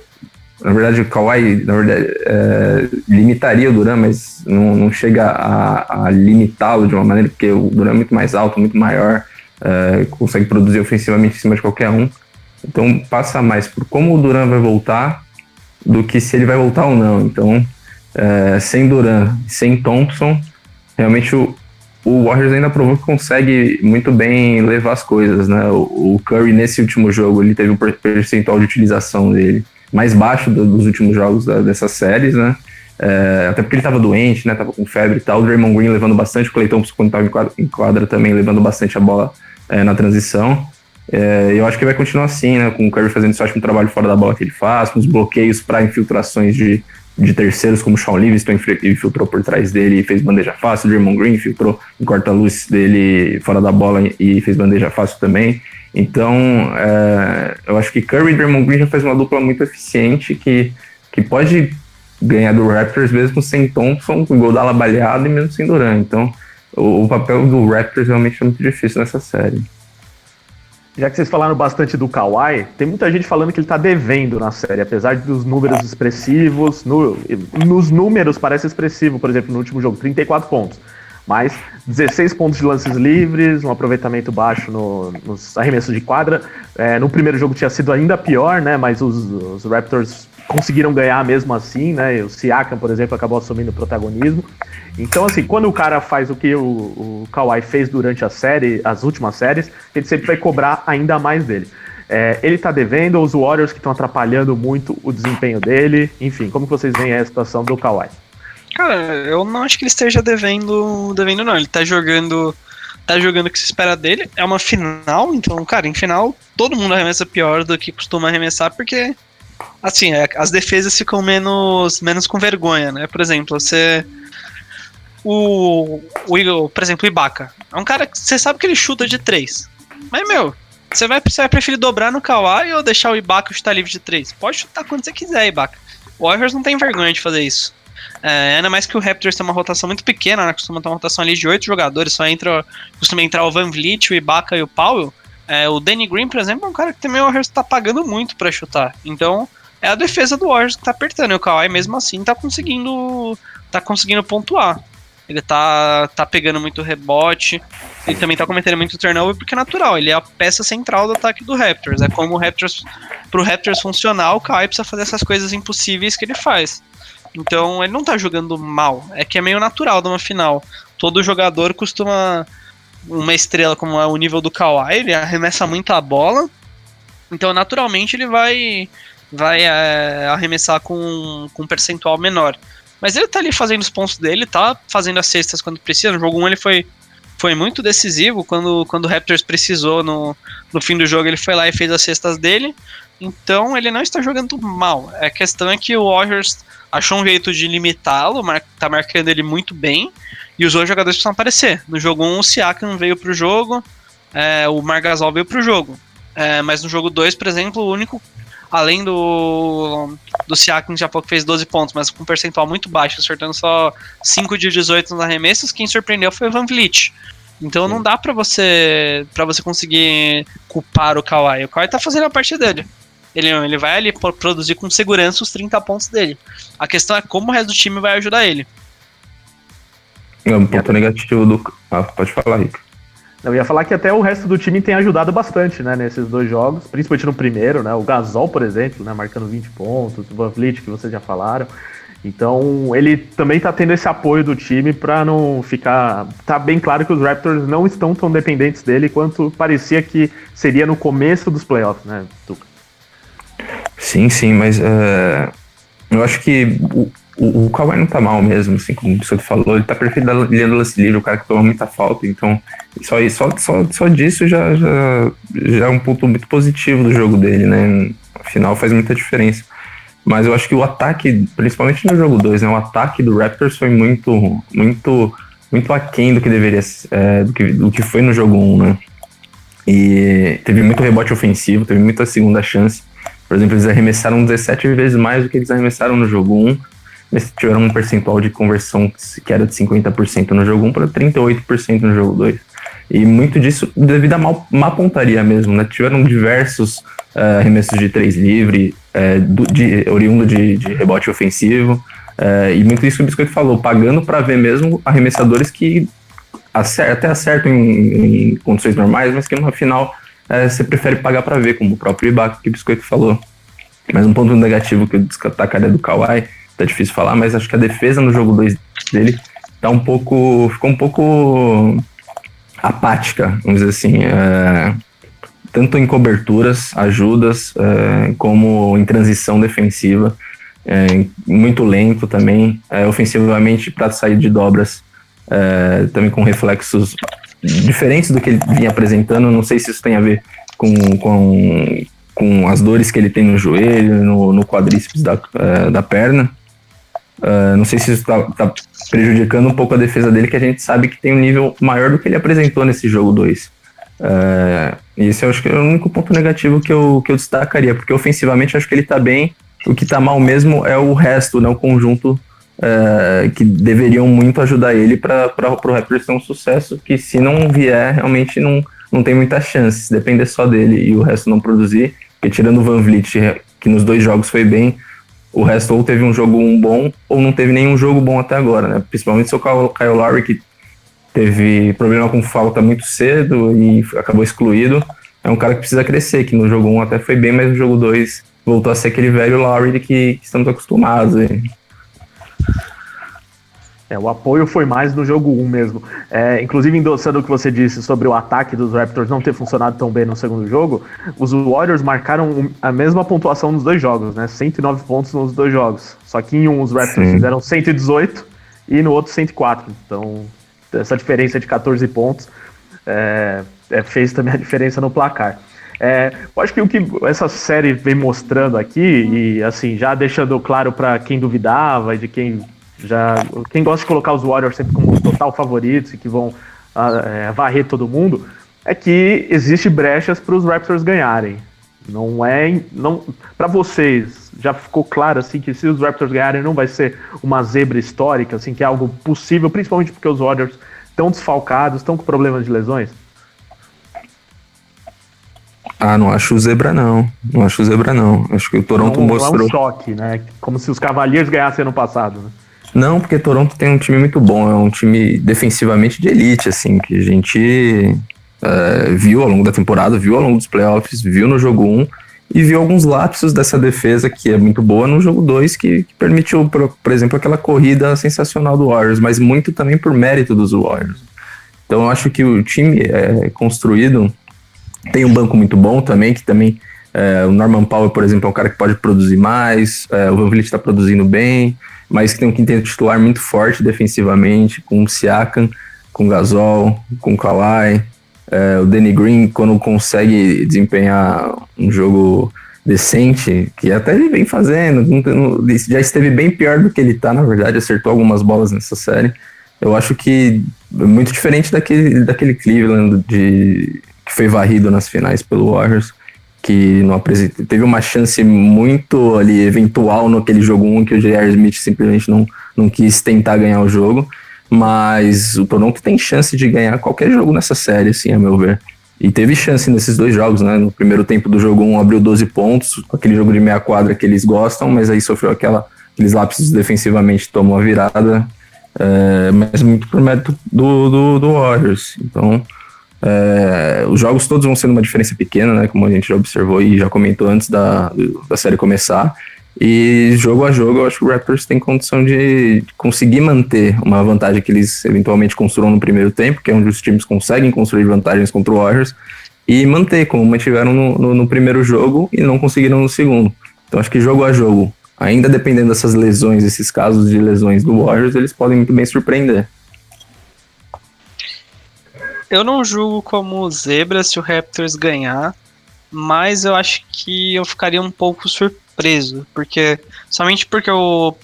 na verdade, o Kawhi na verdade, é, limitaria o Duran, mas não, não chega a, a limitá-lo de uma maneira, porque o Duran é muito mais alto, muito maior, é, consegue produzir ofensivamente em cima de qualquer um. Então passa mais por como o Duran vai voltar do que se ele vai voltar ou não. Então, é, sem Duran, sem Thompson, realmente o, o Warriors ainda provou que consegue muito bem levar as coisas, né? O, o Curry nesse último jogo ele teve um percentual de utilização dele mais baixo do, dos últimos jogos da, dessas séries, né? É, até porque ele estava doente, né? Tava com febre e tal. O Draymond Green levando bastante, o Clay quando estava em quadra, em quadra também levando bastante a bola é, na transição. É, eu acho que vai continuar assim, né? Com o Curry fazendo esse ótimo trabalho fora da bola que ele faz, com os bloqueios para infiltrações de, de terceiros, como o Sean Livingston infiltrou por trás dele e fez bandeja fácil, o Draymond Green infiltrou em corta-luz dele fora da bola e fez bandeja fácil também. Então, é, eu acho que Curry e Draymond Green já faz uma dupla muito eficiente que, que pode ganhar do Raptors mesmo sem Thompson, com Godala baleado e mesmo sem Durant. Então, o, o papel do Raptors realmente é muito difícil nessa série. Já que vocês falaram bastante do Kawhi, tem muita gente falando que ele tá devendo na série, apesar dos números expressivos. No, nos números parece expressivo, por exemplo, no último jogo, 34 pontos. Mas 16 pontos de lances livres, um aproveitamento baixo no, nos arremessos de quadra. É, no primeiro jogo tinha sido ainda pior, né? Mas os, os Raptors conseguiram ganhar mesmo assim, né? O Siakam, por exemplo, acabou assumindo o protagonismo. Então, assim, quando o cara faz o que o, o Kawhi fez durante a série, as últimas séries, ele sempre vai cobrar ainda mais dele. É, ele tá devendo, os Warriors que estão atrapalhando muito o desempenho dele. Enfim, como que vocês veem a situação do Kawhi? Cara, eu não acho que ele esteja devendo, devendo não. Ele tá jogando tá jogando o que se espera dele. É uma final, então, cara, em final todo mundo arremessa pior do que costuma arremessar, porque assim, é, as defesas ficam menos, menos com vergonha, né? Por exemplo, você. O, o, por exemplo, o Ibaka. É um cara que você sabe que ele chuta de três. Mas, meu, você vai, você vai preferir dobrar no Kawhi ou deixar o Ibaka chutar livre de três? Pode chutar quando você quiser, Ibaka. O Warriors não tem vergonha de fazer isso. É, ainda mais que o Raptors tem uma rotação muito pequena, né? Costuma ter uma rotação ali de oito jogadores, só entra. Costuma entrar o Van Vliet, o Ibaka e o Powell. É, o Danny Green, por exemplo, é um cara que também o Warriors tá pagando muito para chutar. Então, é a defesa do Warriors que tá apertando. E o Kawhi, mesmo assim, tá conseguindo, tá conseguindo pontuar. Ele tá, tá pegando muito rebote. Ele também tá cometendo muito turnover porque é natural. Ele é a peça central do ataque do Raptors. É como o Raptors. Pro Raptors funcionar, o Kawhi precisa fazer essas coisas impossíveis que ele faz. Então ele não tá jogando mal. É que é meio natural de uma final. Todo jogador costuma. Uma estrela como é o nível do Kawhi, ele arremessa muito a bola. Então naturalmente ele vai vai é, arremessar com, com um percentual menor. Mas ele tá ali fazendo os pontos dele, tá fazendo as cestas quando precisa. No jogo 1 ele foi, foi muito decisivo. Quando, quando o Raptors precisou no, no fim do jogo, ele foi lá e fez as cestas dele. Então ele não está jogando mal. A questão é que o Warriors achou um jeito de limitá-lo, mar tá marcando ele muito bem. E os outros jogadores precisam aparecer. No jogo 1, o Siakam veio pro jogo, é, o Margasol veio pro jogo. É, mas no jogo 2, por exemplo, o único além do, do Siakam, que já pouco fez 12 pontos, mas com um percentual muito baixo, acertando só 5 de 18 nos arremessos, quem surpreendeu foi o Van Vliet. Então Sim. não dá para você para você conseguir culpar o Kawhi. O Kawhi tá fazendo a parte dele. Ele, ele vai ali produzir com segurança os 30 pontos dele. A questão é como o resto do time vai ajudar ele. É um ponto negativo do. Ah, pode falar, Rico. Eu ia falar que até o resto do time tem ajudado bastante, né, nesses dois jogos, principalmente no primeiro, né, o Gasol, por exemplo, né, marcando 20 pontos, o Van Vliet, que vocês já falaram. Então, ele também tá tendo esse apoio do time para não ficar. Tá bem claro que os Raptors não estão tão dependentes dele quanto parecia que seria no começo dos playoffs, né, Tuca? Sim, sim, mas uh, eu acho que o, o, o Kawhi não tá mal mesmo, assim, como você falou, ele tá perfeito lendo lance livre, o cara que toma muita falta, então só, só, só, só disso já, já, já é um ponto muito positivo do jogo dele, né? Afinal, faz muita diferença. Mas eu acho que o ataque, principalmente no jogo 2, né? O ataque do Raptors foi muito, muito, muito aquém do que deveria é, do, que, do que foi no jogo 1, um, né? E teve muito rebote ofensivo, teve muita segunda chance. Por exemplo, eles arremessaram 17 vezes mais do que eles arremessaram no jogo 1. Eles tiveram um percentual de conversão que era de 50% no jogo 1 para 38% no jogo 2. E muito disso devido à mal, má pontaria mesmo, né? Tiveram diversos uh, arremessos de três livre, uh, do, de, oriundo de, de rebote ofensivo. Uh, e muito isso que o Biscoito falou, pagando para ver mesmo arremessadores que até acertam em, em, condições normais, mas que no final você prefere pagar para ver, como o próprio Ibaka que o Biscoito falou. Mas um ponto negativo que eu destacaria do Kawhi, tá difícil falar, mas acho que a defesa no jogo 2 dele tá um pouco. ficou um pouco apática, vamos dizer assim. É, tanto em coberturas, ajudas, é, como em transição defensiva. É, muito lento também, é, ofensivamente para sair de dobras, é, também com reflexos diferentes do que ele vinha apresentando. Não sei se isso tem a ver com, com, com as dores que ele tem no joelho, no, no quadríceps da, é, da perna. Uh, não sei se isso está tá prejudicando um pouco a defesa dele, que a gente sabe que tem um nível maior do que ele apresentou nesse jogo 2. Uh, ah, esse eu acho que é o único ponto negativo que eu, que eu destacaria, porque ofensivamente eu acho que ele está bem. O que está mal mesmo é o resto, né, o conjunto uh, que deveriam muito ajudar ele para o Raptors ter um sucesso, que se não vier, realmente não, não tem muita chance. Se depender só dele e o resto não produzir, porque tirando o Van Vliet, que nos dois jogos foi bem, o resto ou teve um jogo um bom ou não teve nenhum jogo bom até agora, né? Principalmente o Kyle Lowry, que teve problema com falta muito cedo e acabou excluído. É um cara que precisa crescer, que no jogo 1 até foi bem, mas no jogo 2 voltou a ser aquele velho Lowry que, que estamos acostumados. Hein? É, o apoio foi mais no jogo 1 mesmo. É, inclusive, endossando o que você disse sobre o ataque dos Raptors não ter funcionado tão bem no segundo jogo, os Warriors marcaram a mesma pontuação nos dois jogos, né? 109 pontos nos dois jogos. Só que em um os Raptors Sim. fizeram 118 e no outro 104. Então, essa diferença de 14 pontos é, é, fez também a diferença no placar. É, eu acho que o que essa série vem mostrando aqui, e assim, já deixando claro para quem duvidava e de quem já, quem gosta de colocar os Warriors sempre como total favoritos e que vão uh, varrer todo mundo, é que existe brechas para os Raptors ganharem. Não é, não, para vocês já ficou claro assim que se os Raptors ganharem não vai ser uma zebra histórica, assim que é algo possível, principalmente porque os Warriors estão desfalcados, estão com problemas de lesões. Ah, não acho zebra não. Não acho zebra não. Acho que o Toronto não, mostrou. É um choque, né? Como se os Cavaliers ganhassem ano passado. Né? Não, porque Toronto tem um time muito bom, é um time defensivamente de elite, assim, que a gente uh, viu ao longo da temporada, viu ao longo dos playoffs, viu no jogo 1, e viu alguns lapsos dessa defesa que é muito boa no jogo 2, que, que, permitiu, por, por, exemplo, aquela corrida sensacional do Warriors, mas muito também por mérito dos Warriors. Então eu acho que o time é construído, tem um banco muito bom também, que também é, o Norman Powell, por exemplo, é um cara que pode produzir mais, é, o Van Vliet está produzindo bem, mas que tem um quinteto titular muito forte defensivamente, com o Siakam, com o Gasol, com o Kawhi, é, o Danny Green, quando consegue desempenhar um jogo decente, que até ele vem fazendo, já esteve bem pior do que ele tá, na verdade, acertou algumas bolas nessa série. Eu acho que é muito diferente daquele, daquele Cleveland de, que foi varrido nas finais pelo Warriors, que não teve uma chance muito ali eventual no aquele jogo 1 que o J.R. Smith simplesmente não, não quis tentar ganhar o jogo. Mas o Toronto tem chance de ganhar qualquer jogo nessa série, assim, a meu ver. E teve chance nesses dois jogos, né? No primeiro tempo do jogo 1 abriu 12 pontos, aquele jogo de meia quadra que eles gostam, mas aí sofreu aquela, aqueles lapsos defensivamente, tomou a virada, é, mas muito por mérito do, do, do Warriors. Então, é, os jogos todos vão sendo uma diferença pequena, né? Como a gente já observou e já comentou antes da, da série começar. E jogo a jogo, eu acho que o Raptors tem condição de conseguir manter uma vantagem que eles eventualmente construam no primeiro tempo, que é onde os times conseguem construir vantagens contra o Warriors, e manter como mantiveram no, no, no primeiro jogo e não conseguiram no segundo. Então acho que jogo a jogo, ainda dependendo dessas lesões, esses casos de lesões do Warriors, eles podem muito bem surpreender. Eu não julgo como zebra se o Raptors ganhar, mas eu acho que eu ficaria um pouco surpreso preso, porque somente porque o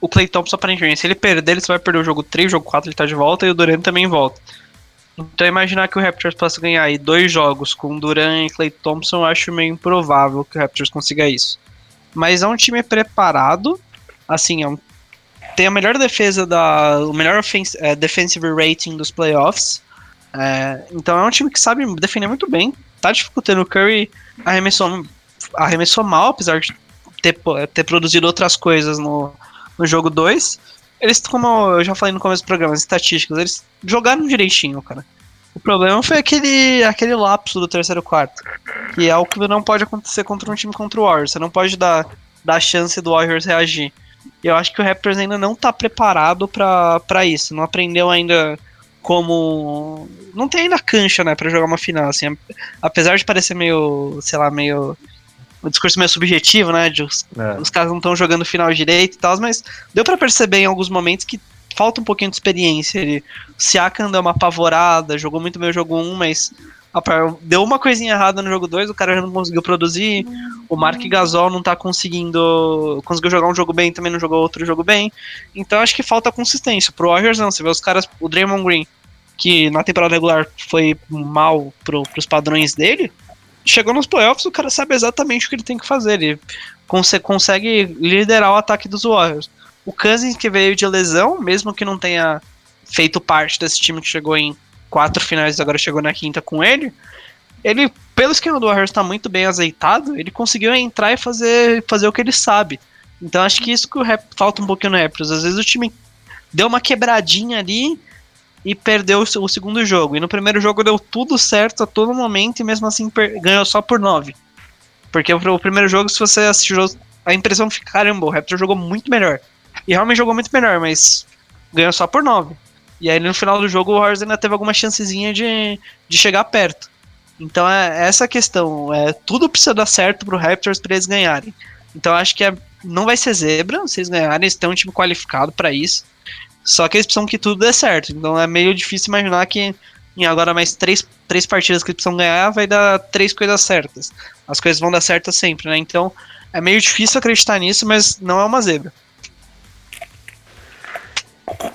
o Clay Thompson aparentemente, se ele perder, ele só vai perder o jogo 3, o jogo 4 ele tá de volta e o Duran também volta. Então imaginar que o Raptors possa ganhar aí dois jogos com Duran e Clay Thompson, eu acho meio improvável que o Raptors consiga isso. Mas é um time preparado, assim, é um, tem a melhor defesa da. o melhor offense, é, defensive rating dos playoffs. É, então é um time que sabe defender muito bem. Tá dificultando o Curry arremessou arremessou mal, apesar de ter, ter produzido outras coisas no, no jogo 2. Eles, como eu já falei no começo do programa, as estatísticas, eles jogaram direitinho, cara. O problema foi aquele, aquele lapso do terceiro quarto. Que é o que não pode acontecer contra um time contra o Warriors. Você não pode dar, dar chance do Warriors reagir. Eu acho que o Raptors ainda não tá preparado para isso. Não aprendeu ainda como. Não tem ainda cancha, né, pra jogar uma final. Assim, apesar de parecer meio, sei lá, meio um discurso meio subjetivo, né? De os, é. os caras não estão jogando final direito e tal, mas deu para perceber em alguns momentos que falta um pouquinho de experiência. Ele, o Siakam deu uma apavorada, jogou muito bem o jogo 1, mas deu uma coisinha errada no jogo 2, o cara já não conseguiu produzir. O Mark Gasol não tá conseguindo. Conseguiu jogar um jogo bem, também não jogou outro jogo bem. Então acho que falta consistência. Pro Warriors não, você vê os caras, o Draymond Green, que na temporada regular foi mal pro, pros padrões dele, chegou nos playoffs, o cara sabe exatamente o que ele tem que fazer. Ele cons consegue liderar o ataque dos Warriors. O Cousins, que veio de lesão, mesmo que não tenha feito parte desse time que chegou em quatro finais agora chegou na quinta com ele, ele, pelo esquema do Warriors, está muito bem azeitado, ele conseguiu entrar e fazer, fazer o que ele sabe. Então acho que isso que o rap, falta um pouquinho no Raptors. Às vezes o time deu uma quebradinha ali e perdeu o segundo jogo. E no primeiro jogo deu tudo certo a todo momento e mesmo assim ganhou só por 9. Porque o primeiro jogo, se você assistiu, a impressão fica, caramba, o Raptor jogou muito melhor. E realmente jogou muito melhor, mas ganhou só por 9. E aí no final do jogo o Warriors ainda teve alguma chancezinha de, de chegar perto. Então é essa a questão. É, tudo precisa dar certo pro Raptors para eles ganharem. Então acho que é, não vai ser zebra se eles ganharem, eles têm um time qualificado para isso. Só que eles precisam que tudo dê certo. Então é meio difícil imaginar que em agora mais três, três partidas que eles precisam ganhar vai dar três coisas certas. As coisas vão dar certas sempre, né? Então é meio difícil acreditar nisso, mas não é uma zebra.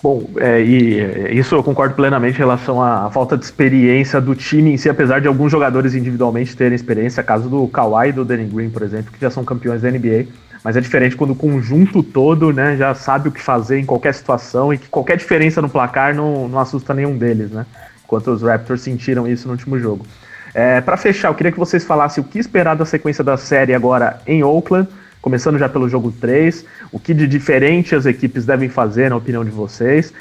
Bom, é, e é, isso eu concordo plenamente em relação à falta de experiência do time em si, apesar de alguns jogadores individualmente terem experiência, caso do Kawhi e do Danny Green, por exemplo, que já são campeões da NBA mas é diferente quando o conjunto todo né, já sabe o que fazer em qualquer situação e que qualquer diferença no placar não, não assusta nenhum deles, né? Enquanto os Raptors sentiram isso no último jogo. É, para fechar, eu queria que vocês falassem o que esperar da sequência da série agora em Oakland, começando já pelo jogo 3, o que de diferente as equipes devem fazer, na opinião de vocês,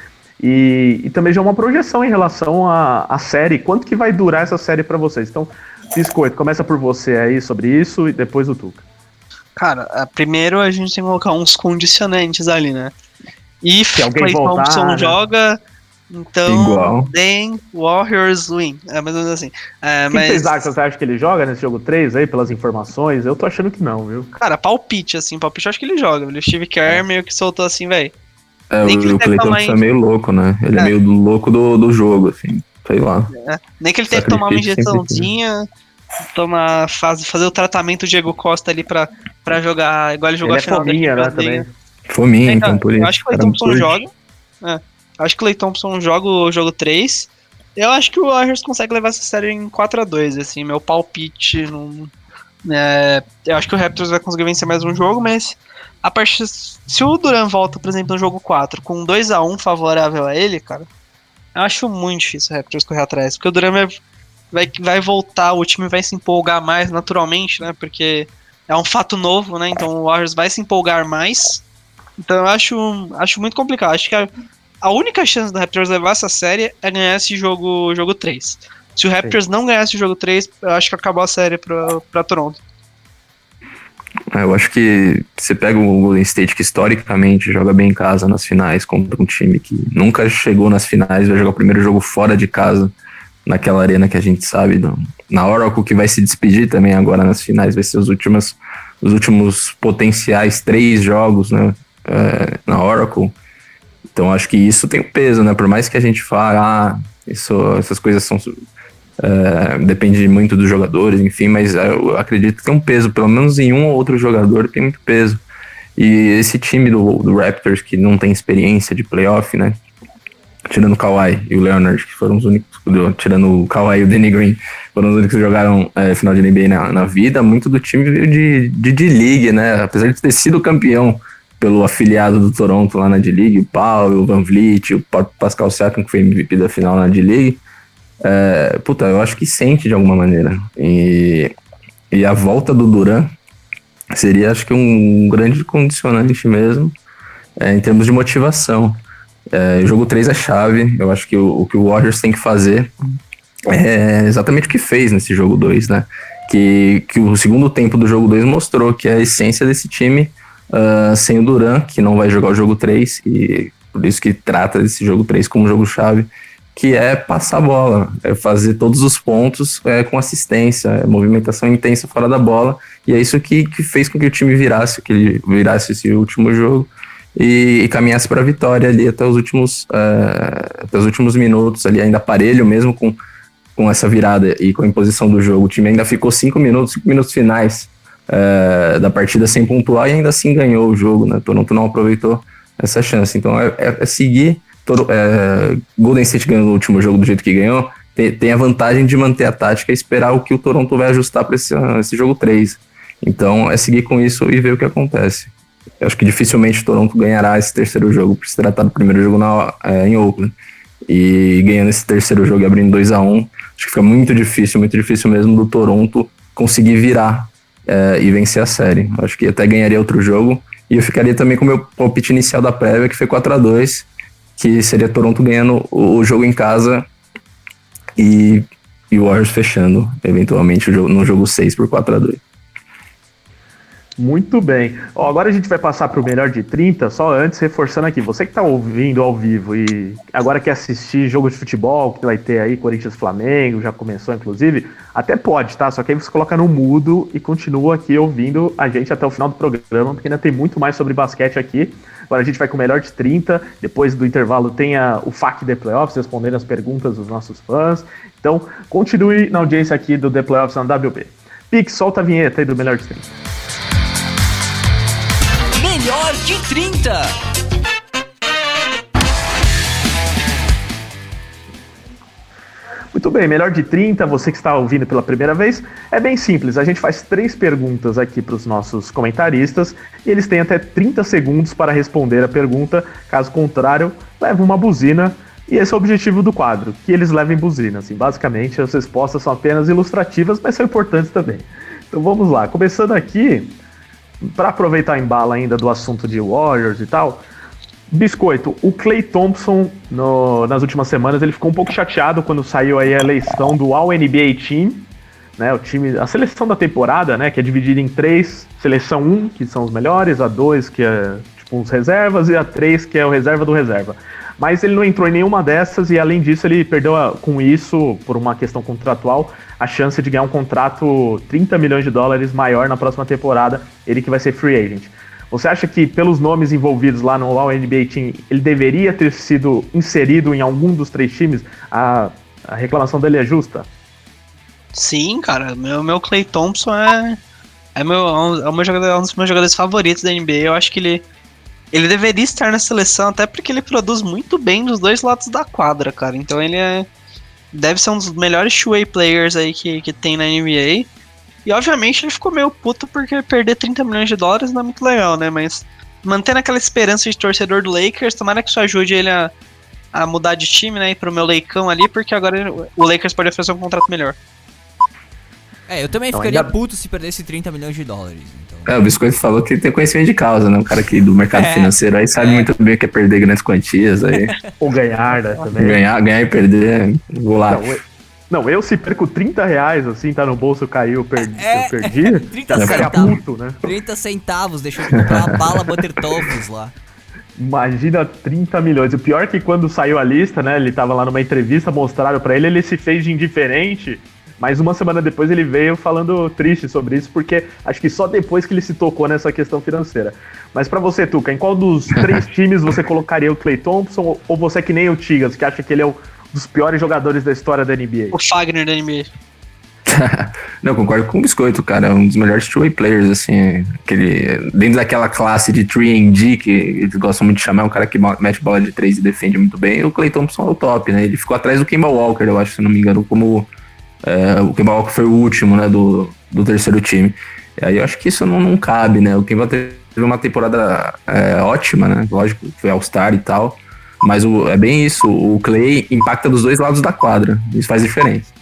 e, e também já uma projeção em relação à, série, quanto que vai durar essa série para vocês. Então, Biscoito, começa por você aí sobre isso e depois o Tuca. Cara, primeiro a gente tem que colocar uns condicionantes ali, né? If Clay Thompson né? joga, então Igual. then Warriors win. É mais ou menos assim. É, mas... que vocês acham? Você acha que ele joga nesse jogo 3 aí, pelas informações? Eu tô achando que não, viu? Cara, palpite, assim, palpite eu acho que ele joga. O Steve Kerr é. meio que soltou assim, velho. É, Nem o, o Clay Thompson é meio louco, né? Ele é, é meio louco do, do jogo, assim. Sei lá. É. Nem que ele tenha que tomar uma injeçãozinha tomar, faz, fazer o tratamento do Diego Costa ali pra, pra jogar, igual ele jogou ele a é final fominha, né, também. Fominha, então, então por isso. Eu acho que o Thompson joga. É, acho que o Clay Thompson joga o jogo 3. Eu acho que o Warriors consegue levar essa série em 4 a 2 assim, meu palpite é, eu acho que o Raptors vai conseguir vencer mais um jogo, mas a partir se o Duran volta, por exemplo, no jogo 4 com 2 a 1 favorável a ele, cara, eu acho muito difícil o Raptors correr atrás, porque o Duran vai vai, vai voltar, o time vai se empolgar mais naturalmente, né? Porque é um fato novo, né? Então o Warriors vai se empolgar mais. Então eu acho, acho muito complicado. Acho que a, a única chance do Raptors levar essa série é ganhar esse jogo, jogo 3. Se o Raptors Sim. não ganhar esse jogo 3, eu acho que acabou a série pra, pra Toronto. É, eu acho que você pega o Golden State, que historicamente joga bem em casa nas finais, contra um time que nunca chegou nas finais, vai jogar o primeiro jogo fora de casa naquela arena que a gente sabe, na Oracle, que vai se despedir também agora nas finais, vai ser os últimos, os últimos potenciais três jogos né, é, na Oracle. Então acho que isso tem peso, né? Por mais que a gente fale, ah, isso, essas coisas são. É, depende muito dos jogadores, enfim, mas eu acredito que tem um peso, pelo menos em um ou outro jogador tem muito peso. E esse time do, do Raptors, que não tem experiência de playoff, né? tirando o Kawhi e o Leonard, que foram os únicos, tirando o Kawhi e o Danny Green, foram os únicos que jogaram é, final de NBA na, na, vida, muito do time veio de, de D-League, né? Apesar de ter sido campeão pelo afiliado do Toronto lá na D-League, o Paulo, o Van Vliet, o Pascal Siakam, que foi MVP da final na D-League, é, puta, eu acho que sente de alguma maneira. E, e a volta do Duran seria, acho que, um grande condicionante mesmo, é, em termos de motivação. É, jogo 3 é chave. Eu acho que o, o, que o Warriors tem que fazer é exatamente o que fez nesse jogo 2, né? Que, que o segundo tempo do jogo 2 mostrou que a essência desse time, uh, sem o Duran, que não vai jogar o jogo 3, e por isso que trata desse jogo 3 como jogo chave, que é passar a bola, é fazer todos os pontos é, com assistência, é movimentação intensa fora da bola, e é isso que, que fez com que o time virasse, que ele virasse esse último jogo e, e caminhasse para a vitória ali até os últimos uh, até os últimos minutos ali ainda aparelho mesmo com, com essa virada e com a imposição do jogo. O time ainda ficou cinco minutos cinco minutos finais uh, da partida sem pontuar e ainda assim ganhou o jogo né? Toronto não aproveitou essa chance. Então é, é, é seguir todo, é, Golden State ganhou no último jogo do jeito que ganhou tem, tem, a vantagem de manter a tática e esperar o que o Toronto vai ajustar para esse, esse jogo 3 então é seguir com isso e ver o que acontece. Eu acho que dificilmente o Toronto ganhará esse terceiro jogo, por se tratar do primeiro jogo na, é, em Oakland. E ganhando esse terceiro jogo e abrindo 2 a 1 um, acho que fica muito difícil, muito difícil mesmo do Toronto conseguir virar é, e vencer a série. Acho que até ganharia outro jogo. E eu ficaria também com o meu palpite inicial da prévia, que foi 4 a 2 que seria Toronto ganhando o, jogo em casa e, e Warriors fechando, eventualmente, no jogo 6 por 4 a 2 muito bem. Ó, agora a gente vai passar para o melhor de 30, só antes, reforçando aqui. Você que está ouvindo ao vivo e agora quer assistir jogo de futebol, que vai ter aí Corinthians-Flamengo, já começou inclusive, até pode, tá? Só que aí você coloca no mudo e continua aqui ouvindo a gente até o final do programa, porque ainda tem muito mais sobre basquete aqui. Agora a gente vai com o melhor de 30, depois do intervalo tem a, o FAQ The Playoffs, respondendo as perguntas dos nossos fãs. Então, continue na audiência aqui do The Playoffs na WB. Pix, solta a vinheta aí do melhor de 30 melhor de 30. Muito bem, melhor de 30, você que está ouvindo pela primeira vez, é bem simples. A gente faz três perguntas aqui para os nossos comentaristas e eles têm até 30 segundos para responder a pergunta. Caso contrário, leva uma buzina. E esse é o objetivo do quadro, que eles levem buzina. Assim, basicamente, as respostas são apenas ilustrativas, mas são importantes também. Então vamos lá, começando aqui, para aproveitar em bala ainda do assunto de Warriors e tal, Biscoito, o Clay Thompson, no, nas últimas semanas, ele ficou um pouco chateado quando saiu aí a eleição do All-NBA Team, né, o time, a seleção da temporada, né, que é dividida em três, seleção 1, que são os melhores, a 2, que é tipo os reservas, e a 3, que é o reserva do reserva. Mas ele não entrou em nenhuma dessas e além disso ele perdeu a, com isso, por uma questão contratual, a chance de ganhar um contrato 30 milhões de dólares maior na próxima temporada, ele que vai ser free agent. Você acha que pelos nomes envolvidos lá no All NBA Team, ele deveria ter sido inserido em algum dos três times? A, a reclamação dele é justa? Sim, cara. Meu, meu Clay Thompson é, é, meu, é, meu jogador, é um dos meus jogadores favoritos da NBA. Eu acho que ele, ele deveria estar na seleção, até porque ele produz muito bem dos dois lados da quadra, cara. Então ele é, deve ser um dos melhores two-way players aí que, que tem na NBA. E obviamente ele ficou meio puto porque perder 30 milhões de dólares não é muito legal, né? Mas mantendo aquela esperança de torcedor do Lakers, tomara que isso ajude ele a, a mudar de time, né? E pro meu Leicão ali, porque agora o Lakers pode oferecer um contrato melhor. É, eu também ficaria ainda... puto se perdesse 30 milhões de dólares. Então. É, o Biscoito falou que tem conhecimento de causa, né? Um cara aqui do mercado é, financeiro aí sabe é. muito bem o que é perder grandes quantias aí. Ou ganhar, né? Também. Ganhar, ganhar e perder, vou lá. Não, eu, não, eu se perco 30 reais, assim, tá no bolso, caiu, eu perdi, é, eu perdi 30 já ficaria puto, né? 30 centavos, deixou de comprar uma bala Butter Toffs lá. Imagina 30 milhões. O pior é que quando saiu a lista, né, ele tava lá numa entrevista, mostraram para ele, ele se fez de indiferente mas uma semana depois ele veio falando triste sobre isso, porque acho que só depois que ele se tocou nessa questão financeira. Mas para você, Tuca, em qual dos três times você colocaria o Clay Thompson? Ou você é que nem o Tigas, que acha que ele é um dos piores jogadores da história da NBA? O Fagner da NBA. Não, concordo com o Biscoito, cara. É um dos melhores two-way players, assim. Aquele, dentro daquela classe de 3D que eles gostam muito de chamar, é um cara que mete bola de 3 e defende muito bem. O Clay Thompson é o top, né? Ele ficou atrás do Kemba Walker, eu acho, se não me engano, como é, o Kemba Walker foi o último, né, do, do terceiro time. E aí eu acho que isso não, não cabe, né? O Kemba teve uma temporada é, ótima, né? Lógico, foi All-Star e tal. Mas o, é bem isso, o Clay impacta dos dois lados da quadra. Isso faz diferença.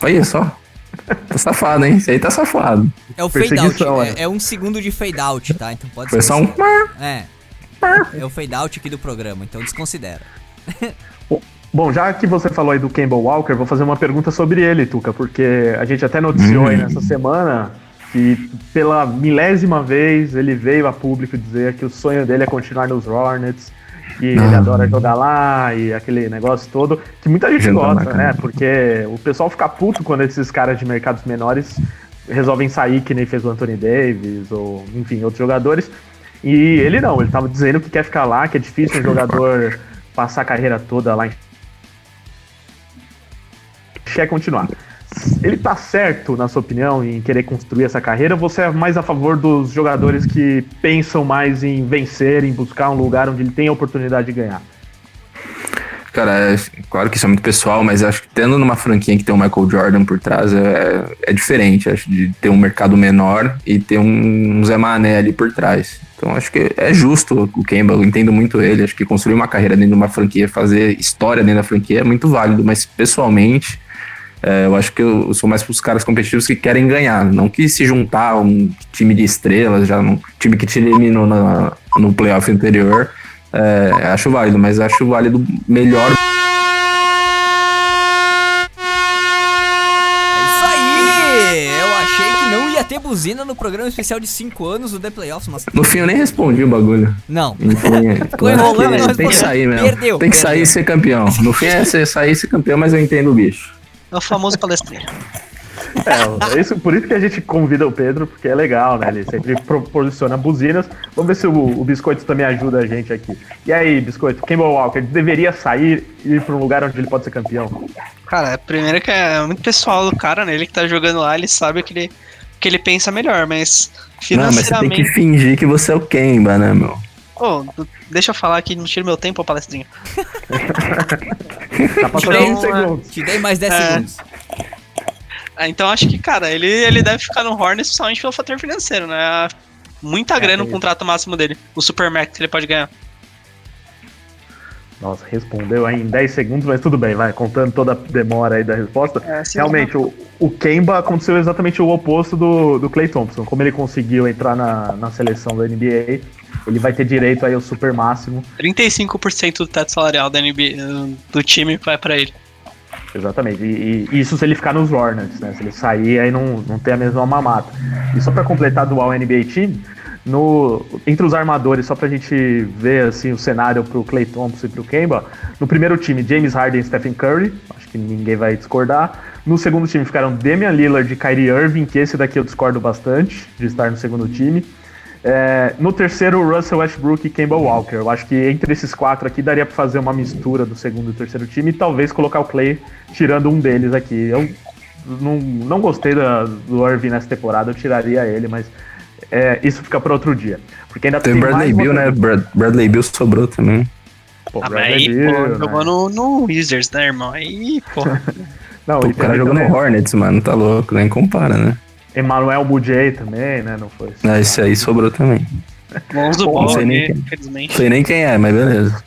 Olha só. Tá safado, hein? Isso aí tá safado. É o fade out. É, é, um segundo de fade out, tá? Então pode Foi ser. Foi só um. É. É o fade out aqui do programa, então desconsidera. Bom, já que você falou aí do Campbell Walker, vou fazer uma pergunta sobre ele, Tuca, porque a gente até noticiou aí nessa semana que pela milésima vez ele veio a público dizer que o sonho dele é continuar nos Hornets, que ele adora jogar lá e aquele negócio todo, que muita gente gosta, né? Porque o pessoal fica puto quando esses caras de mercados menores resolvem sair, que nem fez o Anthony Davis, ou enfim, outros jogadores. E ele não, ele tava dizendo que quer ficar lá, que é difícil um jogador passar a carreira toda lá em quer continuar. Ele tá certo, na sua opinião, em querer construir essa carreira? Você é mais a favor dos jogadores que pensam mais em vencer, em buscar um lugar onde ele tem a oportunidade de ganhar? Cara, é, claro que isso é muito pessoal, mas acho que tendo numa franquia que tem o Michael Jordan por trás é, é diferente, acho, de ter um mercado menor e ter um Zé Mané ali por trás. Então acho que é justo o Campbell, eu entendo muito ele, acho que construir uma carreira dentro de uma franquia, fazer história dentro da franquia é muito válido, mas pessoalmente é, eu acho que eu, sou mais para os caras competitivos que querem ganhar, não que se juntar a um time de estrelas, já um time que te eliminou na, no playoff anterior, é, acho válido, mas acho válido melhor. É ter buzina no programa especial de 5 anos do The Playoffs, mas... No fim eu nem respondi o bagulho. Não. Enfim, Ficou enrolando, Tem que sair mesmo. Perdeu. Tem que perdeu. sair e ser campeão. No fim é sair e ser campeão, mas eu entendo o bicho. É o famoso palestrinho. É, isso, por isso que a gente convida o Pedro, porque é legal, né? Ele sempre proporciona buzinas. Vamos ver se o, o Biscoito também ajuda a gente aqui. E aí, Biscoito, Campbell Walker deveria sair e ir para um lugar onde ele pode ser campeão? Cara, primeiro que é muito pessoal do cara, né? Ele que tá jogando lá, ele sabe que ele, que ele pensa melhor, mas financeiramente... Não, mas você tem que fingir que você é o Kemba, né, meu? Oh, deixa eu falar aqui, não tira meu tempo, palestrinho. tá passando então, 20 segundos. Te dei mais 10 é... segundos. É, então acho que, cara, ele, ele deve ficar no Hornets principalmente pelo fator financeiro, né? Muita é, grana no contrato máximo dele. O Super Max que ele pode ganhar. Nossa, respondeu aí em 10 segundos, mas tudo bem, vai, contando toda a demora aí da resposta. É, Realmente, o, o Kemba aconteceu exatamente o oposto do, do Clay Thompson. Como ele conseguiu entrar na, na seleção da NBA, ele vai ter direito aí ao super máximo. 35% do teto salarial da NBA, do time vai para ele. Exatamente. E, e, isso se ele ficar nos Hornets, né? Se ele sair, aí não, não tem a mesma mamata. E só para completar do All NBA Team, no, entre os armadores, só pra gente ver assim, o cenário pro Clay Thompson e pro Kemba, no primeiro time, James Harden e Stephen Curry, acho que ninguém vai discordar. No segundo time ficaram Damian Lillard e Kyrie Irving, que esse daqui eu discordo bastante de estar no segundo time. É, no terceiro, Russell Westbrook e Kemba Walker. Eu acho que entre esses quatro aqui daria para fazer uma mistura do segundo e terceiro time e talvez colocar o Clay tirando um deles aqui. Eu não, não gostei da, do Irving nessa temporada, eu tiraria ele, mas é, isso fica para outro dia. Porque ainda tem, tem Bradley Bill, né? Brad, Bradley Bill sobrou também. Pô, ah, mas aí, Bill, pô, né? jogou no, no Wizards, né, irmão? Aí, pô. não, pô, o cara jogou no Hornets, mano, tá louco, nem compara, né? Emmanuel Mujay também, né? Não foi. Ah, esse aí sobrou também. Lonzo Ball, não sei nem, quem, infelizmente. sei nem quem é, mas beleza.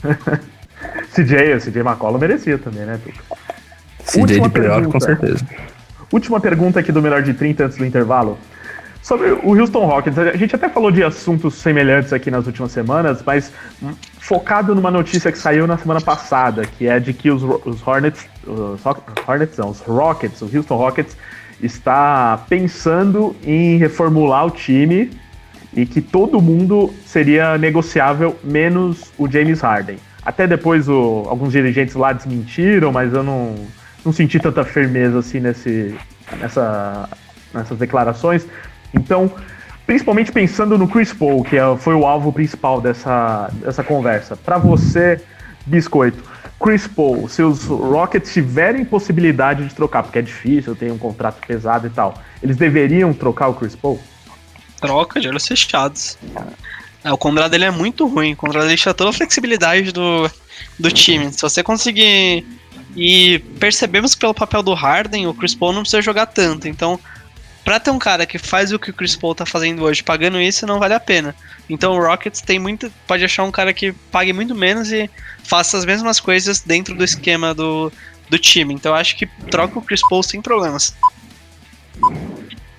CJ, o CJ McCollum merecia também, né, Tuca? CJ de playoff, com certeza. Última pergunta aqui do melhor de 30 antes do intervalo. Sobre o Houston Rockets, a gente até falou de assuntos semelhantes aqui nas últimas semanas, mas focado numa notícia que saiu na semana passada, que é de que os, os Hornets, os Hornets não, os Rockets, o Houston Rockets está pensando em reformular o time e que todo mundo seria negociável, menos o James Harden. Até depois o, alguns dirigentes lá desmentiram, mas eu não, não senti tanta firmeza assim nesse, nessa, nessas declarações. Então, principalmente pensando no Chris Paul, que é, foi o alvo principal dessa, dessa conversa. Para você, Biscoito, Chris Paul, se os Rockets tiverem possibilidade de trocar, porque é difícil, tem um contrato pesado e tal, eles deveriam trocar o Chris Paul? Troca de olhos fechados. É, o contrato dele é muito ruim, o contrato deixa toda a flexibilidade do, do time. Se você conseguir. E percebemos que pelo papel do Harden, o Chris Paul não precisa jogar tanto. Então, pra ter um cara que faz o que o Chris Paul tá fazendo hoje pagando isso, não vale a pena. Então o Rockets tem muito. Pode achar um cara que pague muito menos e faça as mesmas coisas dentro do esquema do, do time. Então eu acho que troca o Chris Paul sem problemas.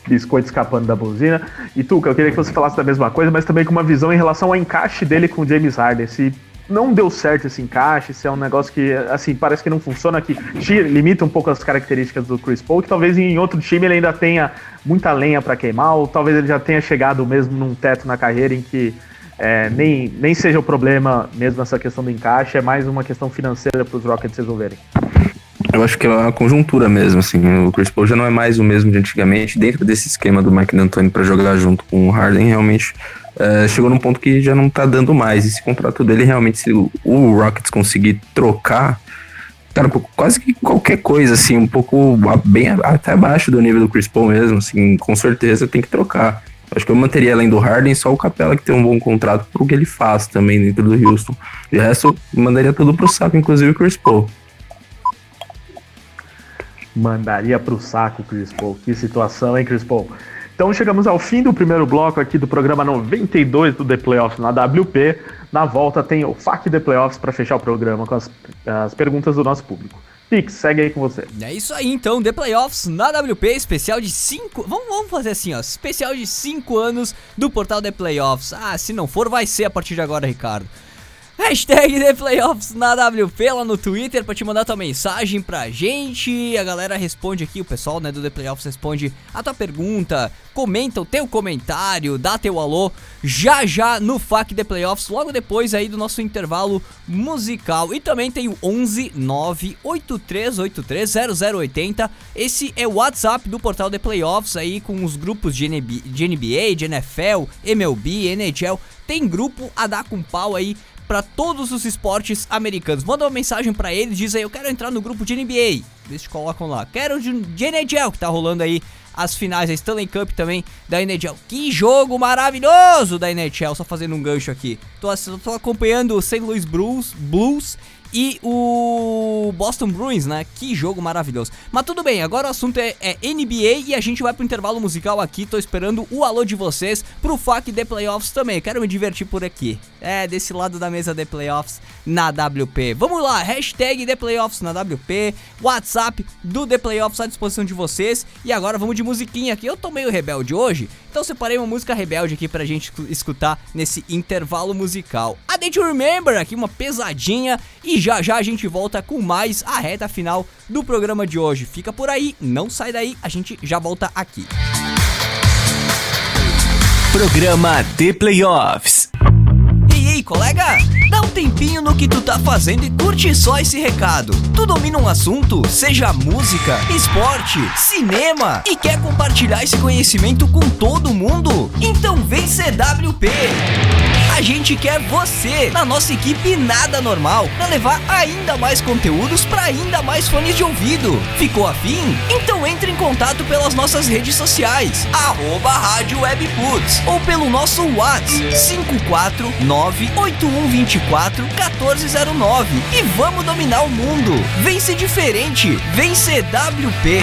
Biscoito escapando da buzina. E Tuca, eu queria que você falasse da mesma coisa, mas também com uma visão em relação ao encaixe dele com o James Harden. Se não deu certo esse encaixe, se é um negócio que, assim, parece que não funciona, que limita um pouco as características do Chris Paul, que talvez em outro time ele ainda tenha muita lenha para queimar, ou talvez ele já tenha chegado mesmo num teto na carreira em que é, nem, nem seja o problema mesmo essa questão do encaixe, é mais uma questão financeira para os Rockets resolverem. Eu acho que é uma conjuntura mesmo, assim. O Chris Paul já não é mais o mesmo de antigamente. Dentro desse esquema do Mike D'Antoni para jogar junto com o Harden, realmente é, chegou num ponto que já não tá dando mais. Esse contrato dele, realmente, se o, o Rockets conseguir trocar, cara, quase que qualquer coisa, assim, um pouco bem até abaixo do nível do Chris Paul mesmo, assim, com certeza tem que trocar. Acho que eu manteria além do Harden só o Capela que tem um bom contrato pro que ele faz também dentro do Houston. De resto, eu mandaria tudo pro saco, inclusive o Chris Paul. Mandaria pro saco, Chris Paul. Que situação, hein, Chris Paul? Então chegamos ao fim do primeiro bloco aqui do programa 92 do The Playoffs na WP. Na volta tem o FAQ The Playoffs para fechar o programa com as, as perguntas do nosso público. Pix, segue aí com você. É isso aí então, The Playoffs na WP, especial de 5. Vamos, vamos fazer assim, ó. Especial de 5 anos do portal The Playoffs. Ah, se não for, vai ser a partir de agora, Ricardo. Hashtag The Playoffs na WP lá no Twitter pra te mandar tua mensagem pra gente. A galera responde aqui, o pessoal né, do The Playoffs responde a tua pergunta, comenta o teu comentário, dá teu alô já já no FAQ The Playoffs, logo depois aí do nosso intervalo musical. E também tem o 11 0080. Esse é o WhatsApp do portal The Playoffs aí com os grupos de NBA, de NFL, MLB, NHL. Tem grupo a dar com pau aí para todos os esportes americanos. Manda uma mensagem para eles, diz aí, eu quero entrar no grupo de NBA. Eles colocam lá. Quero de, de NHL, que tá rolando aí as finais, a Stanley Cup também da NHL. Que jogo maravilhoso da NHL, só fazendo um gancho aqui. Tô, tô acompanhando o St. Louis Blues, Blues e o Boston Bruins, né? Que jogo maravilhoso. Mas tudo bem, agora o assunto é, é, NBA e a gente vai pro intervalo musical aqui. Tô esperando o alô de vocês pro FAQ The Playoffs também. Quero me divertir por aqui. É, desse lado da mesa The Playoffs na WP. Vamos lá, hashtag The Playoffs na WP, WhatsApp do The Playoffs à disposição de vocês. E agora vamos de musiquinha aqui. Eu tô meio rebelde hoje, então separei uma música rebelde aqui pra gente escutar nesse intervalo musical. A Day to Remember, aqui uma pesadinha. E já já a gente volta com mais a reta final do programa de hoje. Fica por aí, não sai daí, a gente já volta aqui. Programa The Playoffs. E aí, colega? Dá um tempinho no que tu tá fazendo e curte só esse recado. Tu domina um assunto, seja música, esporte, cinema, e quer compartilhar esse conhecimento com todo mundo? Então vem CWP! A gente quer você na nossa equipe Nada Normal para levar ainda mais conteúdos para ainda mais fones de ouvido. Ficou afim? Então entre em contato pelas nossas redes sociais, arroba Rádio Webputs, ou pelo nosso WhatsApp 549-8124-1409 e vamos dominar o mundo. Vem ser diferente, vem CWP.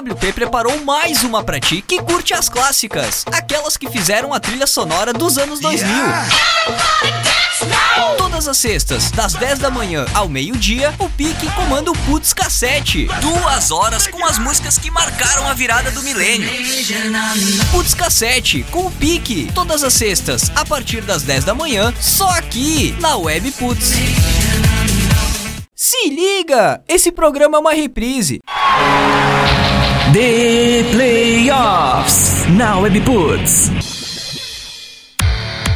WP preparou mais uma pra ti que curte as clássicas, aquelas que fizeram a trilha sonora dos anos 2000. Todas as sextas, das 10 da manhã ao meio-dia, o Pique comanda o Putz Cassete. Duas horas com as músicas que marcaram a virada do milênio. Putz Cassete, com o Pique. Todas as sextas, a partir das 10 da manhã, só aqui, na Web Putz. Se liga! Esse programa é uma reprise. The Playoffs na Webputs.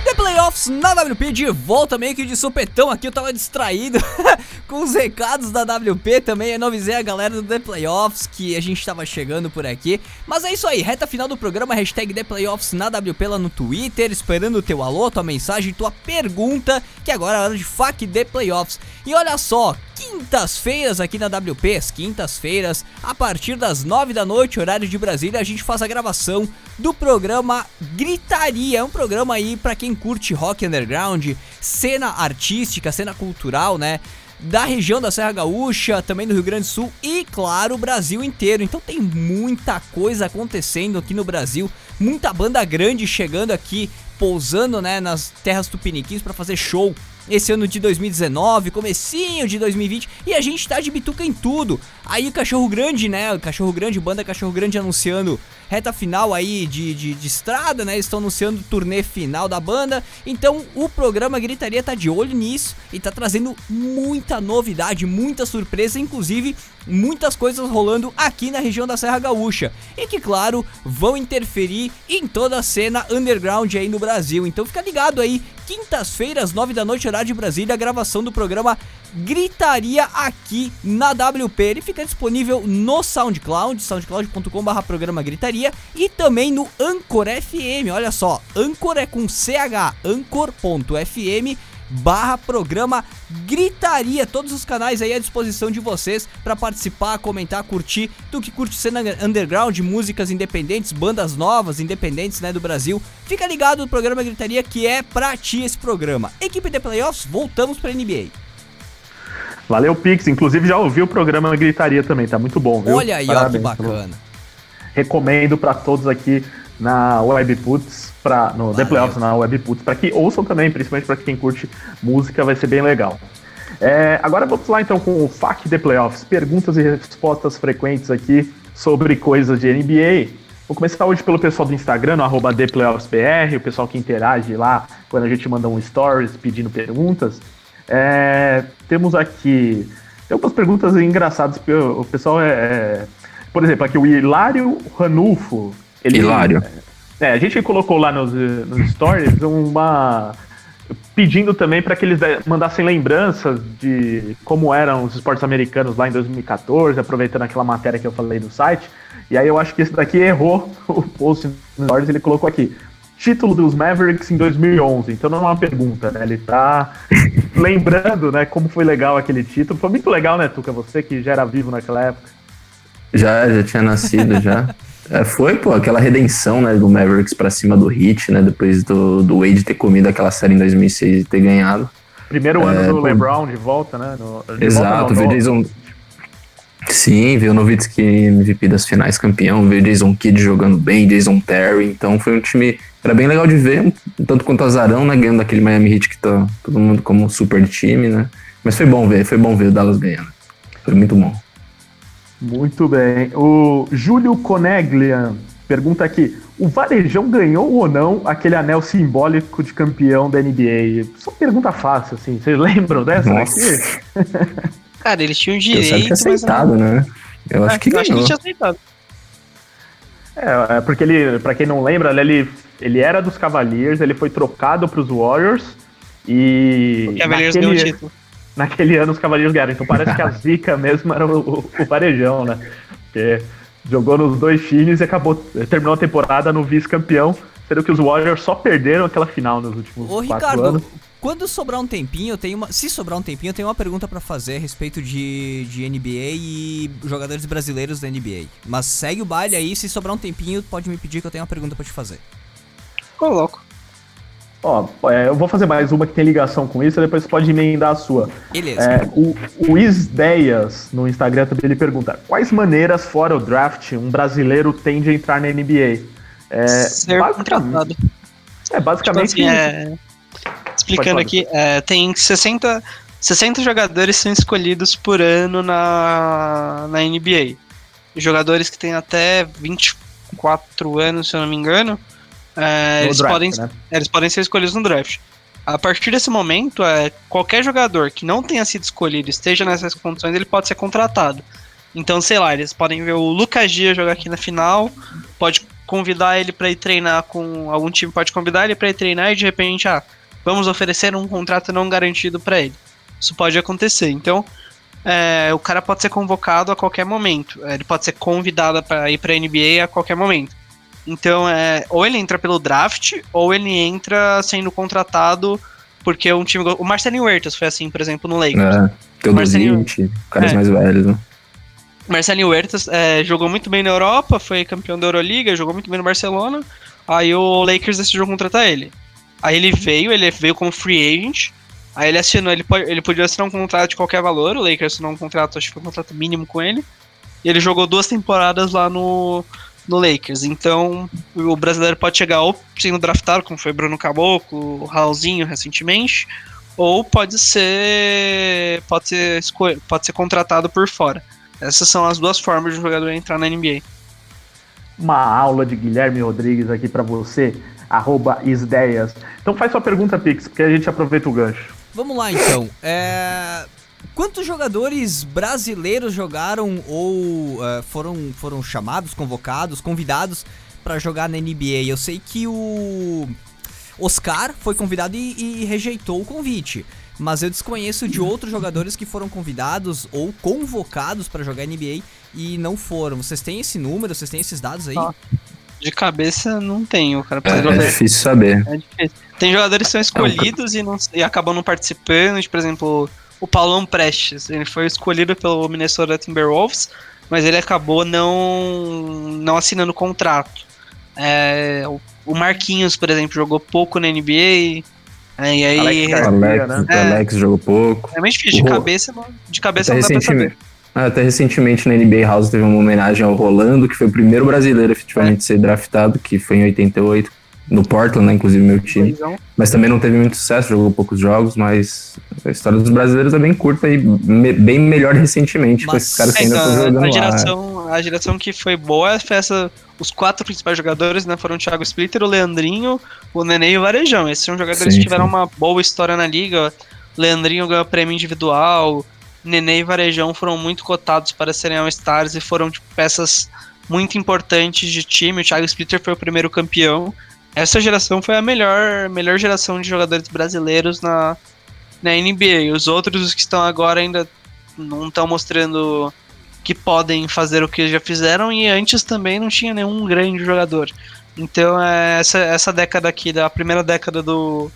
The Playoffs na WP de volta meio que de supetão aqui, eu tava distraído com os recados da WP também, eu não avisei a galera do The Playoffs que a gente tava chegando por aqui, mas é isso aí, reta final do programa, hashtag The Playoffs na WP lá no Twitter, esperando o teu alô, tua mensagem, tua pergunta, que agora é hora de FAQ The Playoffs, e olha só, quintas-feiras aqui na WP, as quintas-feiras, a partir das 9 da noite, horário de Brasília, a gente faz a gravação do programa Gritaria. É um programa aí para quem curte rock underground, cena artística, cena cultural, né? Da região da Serra Gaúcha, também do Rio Grande do Sul e, claro, o Brasil inteiro. Então tem muita coisa acontecendo aqui no Brasil, muita banda grande chegando aqui, pousando, né, nas terras tupiniquins para fazer show esse ano de 2019, comecinho de 2020, e a gente tá de bituca em tudo. Aí o Cachorro Grande, né? O Cachorro Grande, banda Cachorro Grande anunciando reta final aí de, de, de estrada, né? Estão anunciando o turnê final da banda. Então o programa Gritaria tá de olho nisso e tá trazendo muita novidade, muita surpresa, inclusive muitas coisas rolando aqui na região da Serra Gaúcha. E que, claro, vão interferir em toda a cena underground aí no Brasil. Então fica ligado aí, quintas-feiras, 9 da noite, horário de Brasília, a gravação do programa Gritaria aqui na WP. Ele fica disponível no SoundCloud, soundcloud.com.br programa Gritaria e também no Anchor FM. Olha só, Anchor é com CH, anchor.fm barra programa Gritaria. Todos os canais aí à disposição de vocês para participar, comentar, curtir. Tu que curte cena underground, músicas independentes, bandas novas, independentes, né, do Brasil. Fica ligado no programa Gritaria que é pra ti esse programa. Equipe de Playoffs, voltamos pra NBA. Valeu, Pix. Inclusive já ouvi o programa Gritaria também, tá muito bom, viu? Olha aí, Parabéns, ó, que bacana. Recomendo para todos aqui na Webputs, pra, no Valeu. The Playoffs na Webputs, para que ouçam também, principalmente para quem curte música, vai ser bem legal. É, agora vamos lá então com o FAQ The Playoffs, perguntas e respostas frequentes aqui sobre coisas de NBA. Vou começar hoje pelo pessoal do Instagram, no arroba ThePlayoffsBR, o pessoal que interage lá quando a gente manda um stories pedindo perguntas. É, temos aqui. Tem algumas perguntas engraçadas, porque o, pessoal é, é, Por exemplo, aqui o Hilário Ranulfo. Ele, Hilário. É, a gente colocou lá nos, nos stories uma. Pedindo também para que eles mandassem lembranças de como eram os esportes americanos lá em 2014, aproveitando aquela matéria que eu falei no site. E aí eu acho que esse daqui errou o post no stories, ele colocou aqui título dos Mavericks em 2011. Então não é uma pergunta, né? Ele tá lembrando, né, como foi legal aquele título. Foi muito legal, né, Tuca? Você que já era vivo naquela época. Já, já tinha nascido, já. É, foi, pô, aquela redenção, né, do Mavericks pra cima do Heat, né, depois do, do Wade ter comido aquela série em 2006 e ter ganhado. Primeiro ano é, do LeBron de volta, né? No, de exato, volta, Jason... Sim, veio o Novitsky MVP das finais campeão, veio Jason Kidd jogando bem, Jason Terry, então foi um time, era bem legal de ver, tanto quanto azarão, né, ganhando daquele Miami Heat que tá todo mundo como super time, né, mas foi bom ver, foi bom ver o Dallas ganhando, foi muito bom. Muito bem. O Júlio Coneglian pergunta aqui: o Varejão ganhou ou não aquele anel simbólico de campeão da NBA? Só pergunta fácil, assim. Vocês lembram dessa Nossa. aqui? Cara, eles tinham direito. Eu que aceitado, mas... né? Eu acho é, que eu Acho que ele tinha aceitado. É, é, porque ele, pra quem não lembra, ele, ele era dos Cavaliers, ele foi trocado pros Warriors e. O Cavaliers naquele... ganhou o título naquele ano os Cavaleiros ganharam. Então parece que a zica mesmo era o, o, Varejão, né? Porque jogou nos dois times e acabou, terminou a temporada no vice-campeão, sendo que os Warriors só perderam aquela final nos últimos Ô, Ricardo, anos. Quando sobrar um tempinho, eu tenho uma. Se sobrar um tempinho, eu tenho uma pergunta para fazer a respeito de, de NBA e jogadores brasileiros da NBA. Mas segue o baile aí, se sobrar um tempinho, pode me pedir que eu tenho uma pergunta para te fazer. Coloco. Ó, é, eu vou fazer mais uma que tem ligação com isso, depois você pode emendar a sua. Beleza. É, o, o Isdeias no Instagram também ele pergunta: quais maneiras, fora o draft, um brasileiro tem de entrar na NBA? É, Ser contratado. É, basicamente. Tipo assim, é, explicando aqui, é, tem 60, 60 jogadores são escolhidos por ano na, na NBA. Jogadores que têm até 24 anos, se eu não me engano. É, eles, draft, podem, né? eles podem ser escolhidos no draft. A partir desse momento, é, qualquer jogador que não tenha sido escolhido esteja nessas condições, ele pode ser contratado. Então, sei lá, eles podem ver o Lucas Dias jogar aqui na final, pode convidar ele para ir treinar com algum time, pode convidar ele para ir treinar e de repente, ah, vamos oferecer um contrato não garantido para ele. Isso pode acontecer. Então, é, o cara pode ser convocado a qualquer momento. Ele pode ser convidado para ir para a NBA a qualquer momento. Então, é, ou ele entra pelo draft, ou ele entra sendo contratado porque um time. O Marcelinho Huertas foi assim, por exemplo, no Lakers. É, tem o Marcelinho, 20, caras é. mais velhos, né? Marcelinho Huertas é, jogou muito bem na Europa, foi campeão da Euroliga, jogou muito bem no Barcelona. Aí o Lakers decidiu contratar ele. Aí ele veio, ele veio como free agent. Aí ele assinou, ele, ele podia assinar um contrato de qualquer valor. O Lakers assinou um contrato, acho que foi um contrato mínimo com ele. E ele jogou duas temporadas lá no, no Lakers. Então, o brasileiro pode chegar ou sendo draftado, como foi Bruno Caboclo, Raulzinho recentemente, ou pode ser pode ser pode ser contratado por fora. Essas são as duas formas de um jogador entrar na NBA. Uma aula de Guilherme Rodrigues aqui para você, arroba Isdeias. Então faz sua pergunta, Pix, porque a gente aproveita o gancho. Vamos lá então. É... Quantos jogadores brasileiros jogaram ou uh, foram, foram chamados, convocados, convidados para jogar na NBA? Eu sei que o Oscar foi convidado e, e rejeitou o convite, mas eu desconheço de outros jogadores que foram convidados ou convocados para jogar NBA e não foram. Vocês têm esse número? Vocês têm esses dados aí? de cabeça não tenho, cara. É, é difícil saber. É difícil. Tem jogadores que são escolhidos e, não, e acabam não participando, por exemplo o Paulão Prestes. Ele foi escolhido pelo Minnesota Timberwolves, mas ele acabou não, não assinando contrato. É, o Marquinhos, por exemplo, jogou pouco na NBA. É, e aí, Alex, Alex, né? é, Alex jogou pouco. É meio difícil, de cabeça, de cabeça não dá pra saber. Ah, até recentemente na NBA House teve uma homenagem ao Rolando, que foi o primeiro brasileiro efetivamente é. ser draftado, que foi em 88 no Portland, né, inclusive meu time. Mas também não teve muito sucesso, jogou poucos jogos, mas a história dos brasileiros é bem curta e me, bem melhor recentemente, mas, com esses caras que ainda estão jogando a geração, lá. A geração que foi boa foi essa, os quatro principais jogadores, né, foram o Thiago Splitter, o Leandrinho, o Nenê e o Varejão. Esses são jogadores sim, que tiveram sim. uma boa história na liga. Leandrinho ganhou prêmio individual, Nenê e Varejão foram muito cotados para serem All-Stars e foram tipo, peças muito importantes de time. O Thiago Splitter foi o primeiro campeão essa geração foi a melhor, melhor geração de jogadores brasileiros na, na NBA. Os outros os que estão agora ainda não estão mostrando que podem fazer o que já fizeram e antes também não tinha nenhum grande jogador. Então é, essa, essa década aqui, da primeira década do,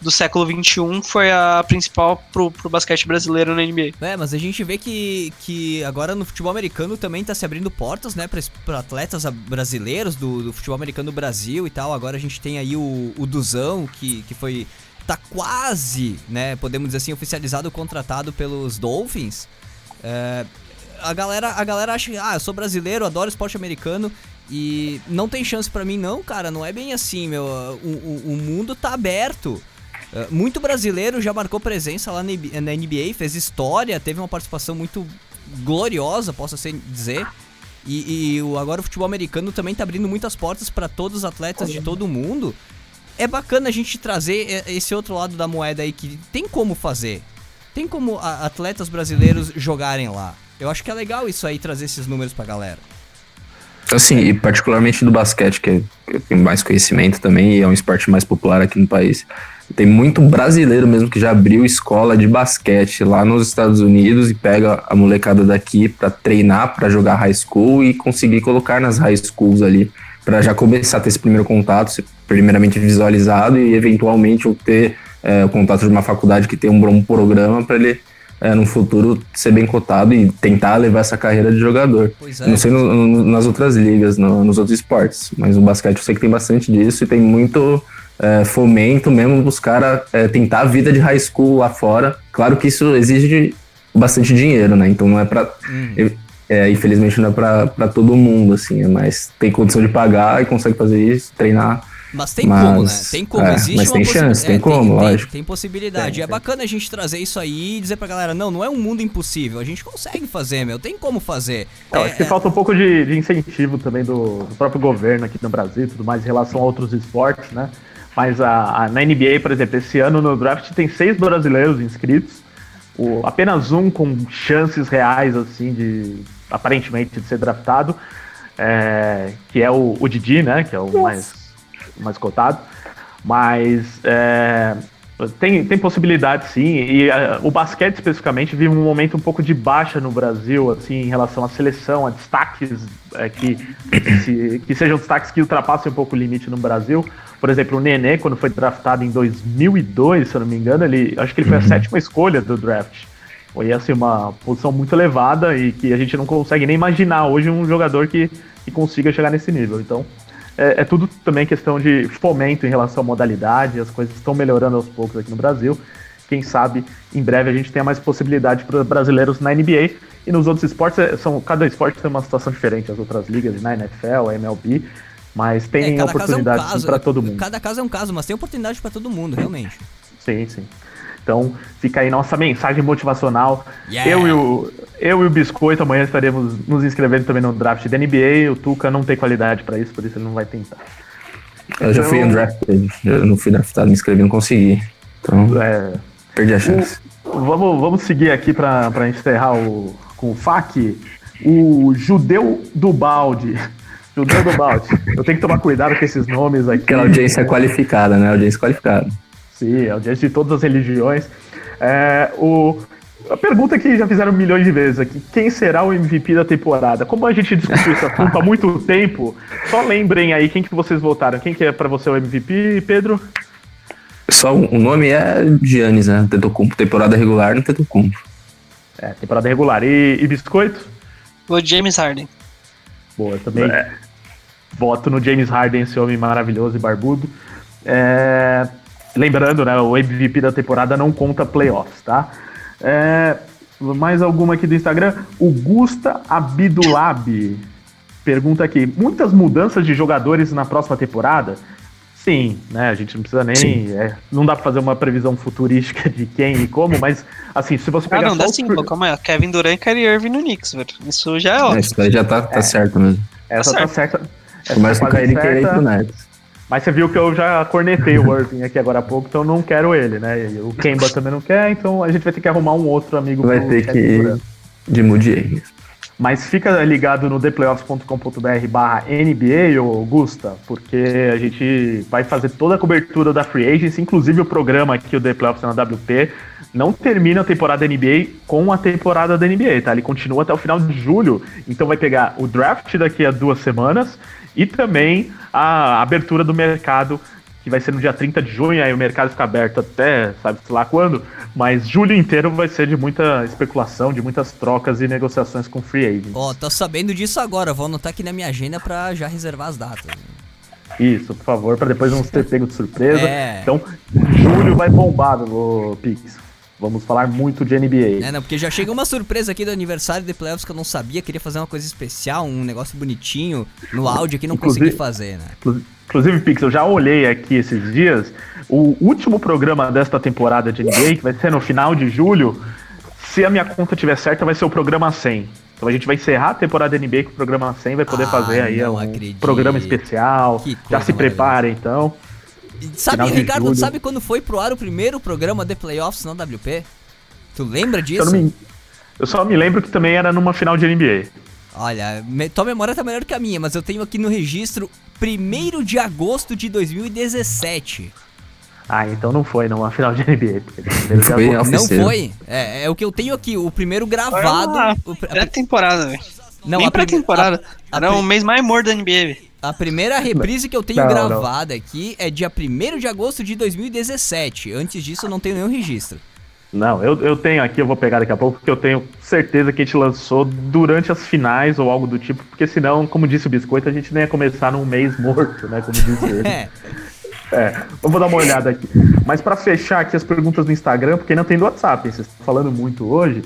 do século XXI foi a principal pro, pro basquete brasileiro na NBA. É, mas a gente vê que, que agora no futebol americano também tá se abrindo portas, né, para atletas brasileiros do, do, futebol americano do Brasil e tal. Agora a gente tem aí o, o Duzão, que, que foi. Tá quase, né, podemos dizer assim, oficializado, contratado pelos Dolphins. É, a galera, a galera acha que, ah, eu sou brasileiro, adoro esporte americano e não tem chance para mim, não, cara, não é bem assim, meu. O, o, o mundo tá aberto. Uh, muito brasileiro já marcou presença lá na NBA, fez história, teve uma participação muito gloriosa, posso assim dizer. E, e agora o futebol americano também tá abrindo muitas portas para todos os atletas de todo mundo. É bacana a gente trazer esse outro lado da moeda aí que tem como fazer. Tem como atletas brasileiros jogarem lá. Eu acho que é legal isso aí, trazer esses números pra galera. Assim, e particularmente do basquete, que eu tenho mais conhecimento também, e é um esporte mais popular aqui no país. Tem muito brasileiro mesmo que já abriu escola de basquete lá nos Estados Unidos e pega a molecada daqui para treinar, para jogar high school e conseguir colocar nas high schools ali, para já começar a ter esse primeiro contato, primeiramente visualizado e eventualmente ter é, o contato de uma faculdade que tem um bom programa para ele é, no futuro ser bem cotado e tentar levar essa carreira de jogador. É. Não sei no, no, nas outras ligas, no, nos outros esportes, mas o basquete eu sei que tem bastante disso e tem muito é, fomento mesmo dos caras é, tentar a vida de high school lá fora. Claro que isso exige bastante dinheiro, né? Então não é pra. Hum. É, infelizmente não é pra todo mundo, assim, mas tem condição de pagar e consegue fazer isso, treinar mas tem mas, como, né? Tem como, é, existe mas tem chance, tem é, como, tem, lógico. Tem, tem possibilidade. Tem, é bacana a gente trazer isso aí e dizer pra galera, não, não é um mundo impossível, a gente consegue fazer, meu, tem como fazer. Eu é, acho que é... falta um pouco de, de incentivo também do, do, próprio governo aqui no Brasil tudo mais em relação a outros esportes, né? Mas a, a, na NBA, por exemplo, esse ano no draft tem seis brasileiros inscritos, o, apenas um com chances reais, assim, de aparentemente de ser draftado, é, que é o, o Didi, né? Que é o mais mais cotado. Mas é, tem, tem possibilidade sim, e uh, o basquete especificamente vive um momento um pouco de baixa no Brasil, assim, em relação à seleção, a destaques é, que, se, que sejam destaques que ultrapassem um pouco o limite no Brasil. Por exemplo, o Nenê, quando foi draftado em 2002, se eu não me engano, ele, acho que ele foi a uhum. sétima escolha do draft. Foi assim, uma posição muito elevada e que a gente não consegue nem imaginar hoje um jogador que, que consiga chegar nesse nível. Então, é, é, tudo também questão de fomento em relação à modalidade, as coisas estão melhorando aos poucos aqui no Brasil. Quem sabe em breve a gente tenha mais possibilidade para brasileiros na NBA e nos outros esportes, é, são, cada esporte tem uma situação diferente, as outras ligas, na né, NFL, a MLB, mas tem é, oportunidade é um para todo mundo. Cada caso é um caso, mas tem oportunidade para todo mundo, realmente. Sim, sim. Então fica aí nossa mensagem motivacional. Yeah. Eu, e o, eu e o Biscoito amanhã estaremos nos inscrevendo também no draft da NBA. O Tuca não tem qualidade para isso, por isso ele não vai tentar. Eu já fui undrafted, eu não fui draftado, me inscrevi, não consegui. Então, é, perdi a chance. O, vamos, vamos seguir aqui para encerrar o, com o FAQ. O judeu do balde. Judeu do balde. Eu tenho que tomar cuidado com esses nomes aqui. Aquela audiência qualificada, né? Audiência qualificada. Sim, audiência de todas as religiões. É, o, a pergunta que já fizeram milhões de vezes aqui: quem será o MVP da temporada? Como a gente discutiu esse assunto há muito tempo, só lembrem aí quem que vocês votaram. Quem que é para você o MVP, Pedro? Só o nome é Giannis, né? Tetocumpo. Temporada regular no Tetocumpo. É, temporada regular. E, e Biscoito? O James Harden. Boa, também. É. Voto no James Harden, esse homem maravilhoso e barbudo. É, Lembrando, né, o MVP da temporada não conta playoffs, tá? É, mais alguma aqui do Instagram? O Gusta Abdulab pergunta aqui: muitas mudanças de jogadores na próxima temporada? Sim, né? A gente não precisa nem. É, não dá pra fazer uma previsão futurística de quem e como, mas assim, se você pegar. Ah, não, dá sim, pô, calma aí. Kevin Durant e Kyrie Irving no Knicks, velho. Isso já é óbvio. Isso aí já tá, tá é. certo mesmo. Essa tá, tá certa. Começa com o Kyrie querer pro Nets. Mas você viu que eu já cornetei o Irving aqui agora há pouco, então não quero ele, né? E o Kemba também não quer, então a gente vai ter que arrumar um outro amigo Vai ter que ir de Moody Mas fica ligado no theplayoffs.com.br barra NBA, Augusta, porque a gente vai fazer toda a cobertura da Free Agency, inclusive o programa aqui, o The Playoffs na WP, não termina a temporada da NBA com a temporada da NBA, tá? Ele continua até o final de julho, então vai pegar o draft daqui a duas semanas e também a abertura do mercado que vai ser no dia 30 de junho, aí o mercado fica aberto até, sabe lá quando, mas julho inteiro vai ser de muita especulação, de muitas trocas e negociações com free agents. Ó, oh, tô sabendo disso agora, vou anotar aqui na minha agenda para já reservar as datas. Isso, por favor, para depois não ter pego de surpresa. É. Então, julho vai bombado no Pix. Vamos falar muito de NBA. É, não, porque já chega uma surpresa aqui do aniversário de playoffs que eu não sabia, queria fazer uma coisa especial, um negócio bonitinho no áudio aqui, não inclusive, consegui fazer, né? Inclusive, Pix, eu já olhei aqui esses dias, o último programa desta temporada de NBA, que vai ser no final de julho, se a minha conta tiver certa, vai ser o programa 100. Então a gente vai encerrar a temporada NBA com o programa 100, vai poder ah, fazer aí um acredito. programa especial. Já se preparem, então. Sabe, Ricardo, sabe quando foi pro ar o primeiro programa de playoffs na WP? Tu lembra disso? Eu, me, eu, só me lembro que também era numa final de NBA. Olha, me, tua memória tá melhor que a minha, mas eu tenho aqui no registro 1 de agosto de 2017. Ah, então não foi numa final de NBA. Foi não foi? É, é, o que eu tenho aqui, o primeiro gravado. Pré-temporada, velho. Não, Nem a pré-temporada. Era o mês mais morto da NBA, velho. A primeira reprise que eu tenho não, gravada não. aqui é dia 1 de agosto de 2017. Antes disso, eu não tenho nenhum registro. Não, eu, eu tenho aqui, eu vou pegar daqui a pouco, porque eu tenho certeza que a gente lançou durante as finais ou algo do tipo, porque senão, como disse o Biscoito, a gente nem ia começar num mês morto, né? Como disse ele. é. É, eu vou dar uma olhada aqui. Mas para fechar aqui as perguntas do Instagram, porque não tem do WhatsApp, vocês estão falando muito hoje.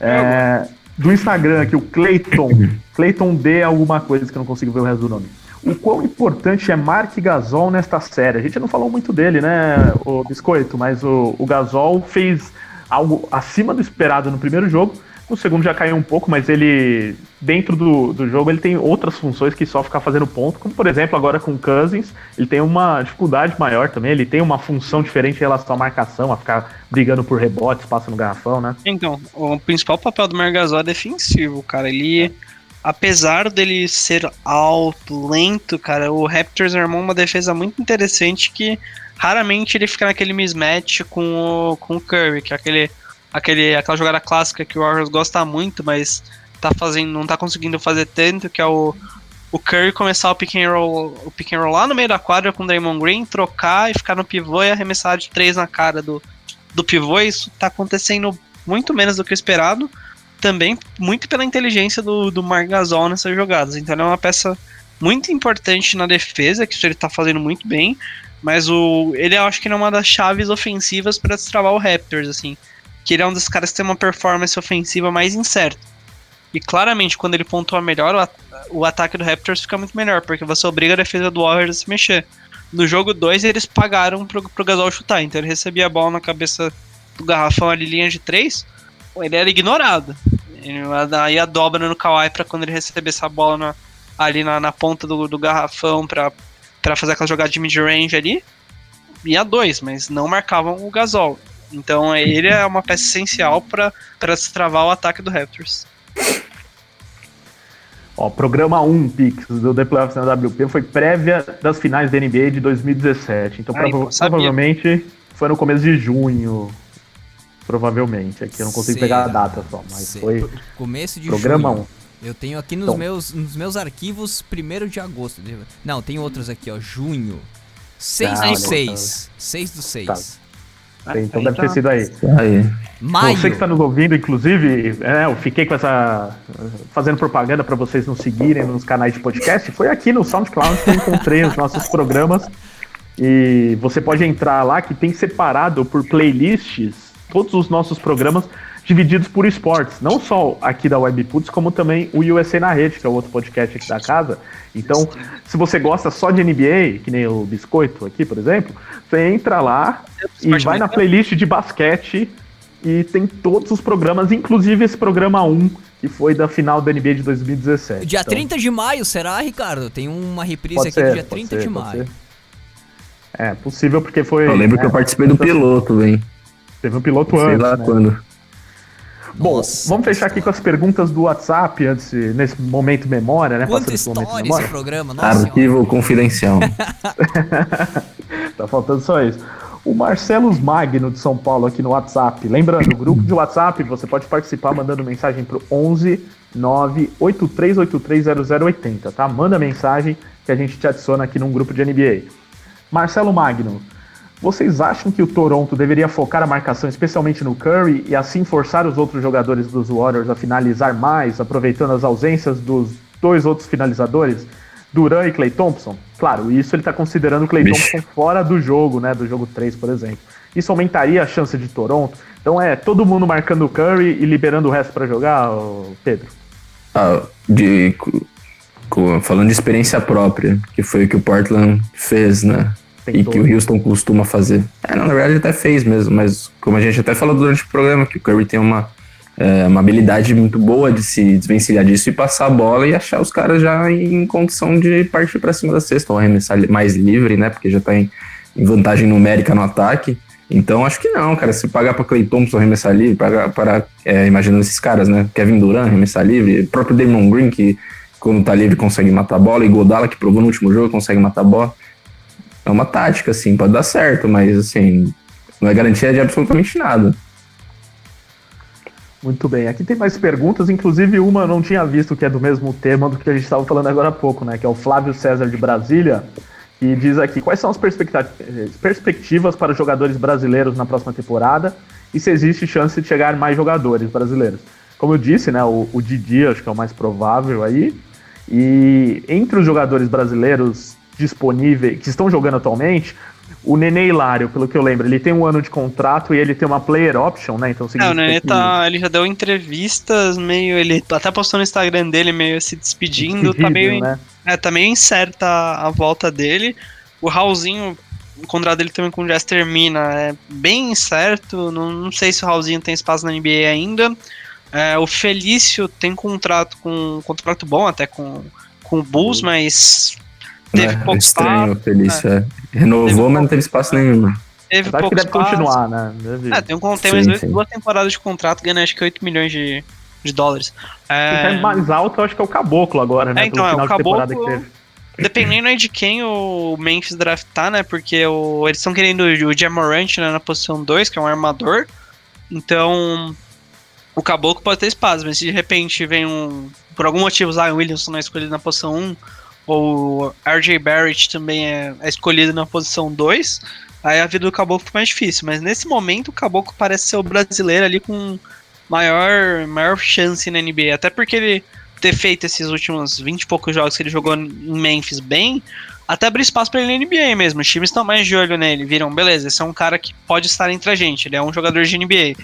É, do Instagram aqui, o Clayton. Clayton D alguma coisa que eu não consigo ver o resto do nome o quão importante é Mark Gasol nesta série. A gente não falou muito dele, né, o Biscoito, mas o, o Gasol fez algo acima do esperado no primeiro jogo. No segundo já caiu um pouco, mas ele, dentro do, do jogo, ele tem outras funções que só ficar fazendo ponto, como por exemplo agora com Cousins, ele tem uma dificuldade maior também, ele tem uma função diferente em relação à marcação, a ficar brigando por rebotes, passa no garrafão, né? Então, o principal papel do Margasol é defensivo, cara, ele apesar dele ser alto, lento, cara, o Raptors armou uma defesa muito interessante que raramente ele fica naquele mismatch com o, com o Curry, que é aquele, aquele, aquela jogada clássica que o Warriors gosta muito, mas tá fazendo, não tá conseguindo fazer tanto, que é o, o Curry começar o pick and roll, o pick and roll lá no meio da quadra com o Draymond Green, trocar e ficar no pivô e arremessar de três na cara do, do pivô. Isso tá acontecendo muito menos do que esperado também muito pela inteligência do, do Marc Gasol nessas jogadas. Então ele é uma peça muito importante na defesa, que isso ele tá fazendo muito bem, mas o ele acho que é uma das chaves ofensivas para destravar o Raptors, assim. Que ele é um dos caras que tem uma performance ofensiva mais incerta. E claramente, quando ele pontua melhor, o, at o ataque do Raptors fica muito melhor, porque você obriga a defesa do Warriors a se mexer. No jogo 2, eles pagaram pro, pro Gasol chutar, então ele recebia a bola na cabeça do garrafão ali, linha de 3, ele era ignorado. Aí a dobra no Kawhi para quando ele receber essa bola na, ali na, na, ponta do, do garrafão para fazer aquela jogada de mid-range ali. E a dois, mas não marcavam o Gasol. Então ele é uma peça essencial para travar o ataque do Raptors. Ó, programa 1 Pix do The Playoffs na WP foi prévia das finais da NBA de 2017. Então prova provavelmente foi no começo de junho, Provavelmente. Aqui eu não consigo Sei, pegar a data só, mas Sei. foi. Começo de programa 1. Eu tenho aqui nos meus, nos meus arquivos 1 de agosto. Não, tem outros aqui, ó. Junho. 6 ah, do 6. 6 do 6. Tá. Então deve ter sido aí. aí. Maio. Você que está nos ouvindo, inclusive, é, eu fiquei com essa. fazendo propaganda para vocês nos seguirem nos canais de podcast. Foi aqui no SoundCloud que eu encontrei os nossos programas. E você pode entrar lá que tem separado por playlists todos os nossos programas divididos por esportes, não só aqui da Webputs, como também o USA na Rede, que é o outro podcast aqui da casa. Então, se você gosta só de NBA, que nem o Biscoito aqui, por exemplo, você entra lá e vai na playlist de basquete e tem todos os programas, inclusive esse programa 1, que foi da final da NBA de 2017. Dia então, 30 de maio, será, Ricardo? Tem uma reprise aqui ser, do dia 30 ser, de maio. É, possível porque foi. Eu lembro é, que eu participei do piloto, hein? Teve um piloto Sei antes. lá né? quando. Bom, Nossa, vamos fechar aqui com as perguntas do WhatsApp antes, nesse momento memória, né? Quanta história esse programa, Nossa Arquivo senhora. confidencial. tá faltando só isso. O Marcelo Magno de São Paulo aqui no WhatsApp. Lembrando, o grupo de WhatsApp você pode participar mandando mensagem pro 11 983830080, tá? Manda mensagem que a gente te adiciona aqui num grupo de NBA. Marcelo Magno, vocês acham que o Toronto deveria focar a marcação especialmente no Curry e assim forçar os outros jogadores dos Warriors a finalizar mais, aproveitando as ausências dos dois outros finalizadores, Duran e Clay Thompson? Claro, isso ele está considerando o Clay Bicho. Thompson fora do jogo, né, do jogo 3, por exemplo. Isso aumentaria a chance de Toronto? Então é todo mundo marcando o Curry e liberando o resto para jogar, Pedro? Ah, de, falando de experiência própria, que foi o que o Portland fez, né? Tentou. E que o Houston costuma fazer. É, não, na verdade ele até fez mesmo, mas como a gente até falou durante o programa, que o Curry tem uma, é, uma habilidade muito boa de se desvencilhar disso e passar a bola e achar os caras já em condição de partir para cima da cesta, ou arremessar mais livre, né? Porque já tá em, em vantagem numérica no ataque. Então acho que não, cara. Se pagar para Clay Thompson arremessar livre, pagar para, é, imaginando esses caras, né? Kevin Durant arremessar livre, o próprio Damon Green, que quando tá livre consegue matar a bola, e Godala, que provou no último jogo, consegue matar a bola. É uma tática, assim, pode dar certo, mas assim, não é garantia de absolutamente nada. Muito bem, aqui tem mais perguntas, inclusive uma eu não tinha visto que é do mesmo tema do que a gente estava falando agora há pouco, né? Que é o Flávio César de Brasília, que diz aqui quais são as perspectivas para os jogadores brasileiros na próxima temporada e se existe chance de chegar mais jogadores brasileiros. Como eu disse, né? O, o Didi acho que é o mais provável aí. E entre os jogadores brasileiros disponíveis, que estão jogando atualmente, o Nenê Hilário, pelo que eu lembro, ele tem um ano de contrato e ele tem uma player option, né? Então É, o Nenê que... tá, ele já deu entrevistas meio, ele até postou no Instagram dele meio se despedindo, tá meio, né? é, tá meio incerta a volta dele. O Raulzinho, o contrato dele também com o Jazz termina, é bem incerto, não, não sei se o Raulzinho tem espaço na NBA ainda. É, o Felício tem contrato com contrato bom até com, com o Bulls, mas Teve é, pouco estranho, espaço. Feliz, é. Renovou, mas não teve espaço nenhum. Teve pouco que deve espaço. continuar, né? Deve... É, tem, um, tem sim, mais sim. duas temporadas de contrato, ganha acho que 8 milhões de, de dólares. É... Quem tá mais alto, eu acho que é o Caboclo agora, né? É, então, é, o Caboclo... Dependendo aí de quem o Memphis draftar, né? Porque o, eles estão querendo o Jamorant né, na posição 2, que é um armador. Então, o Caboclo pode ter espaço, mas se de repente vem um. Por algum motivo, o Zion Williamson não é escolhido na posição 1, ou RJ Barrett também é, é escolhido na posição 2, aí a vida do Caboclo fica mais difícil. Mas nesse momento o Caboclo parece ser o brasileiro ali com maior, maior chance na NBA. Até porque ele ter feito esses últimos 20 e poucos jogos que ele jogou em Memphis bem, até abre espaço para ele na NBA mesmo. Os times estão mais de olho nele, viram, beleza, esse é um cara que pode estar entre a gente, ele é um jogador de NBA.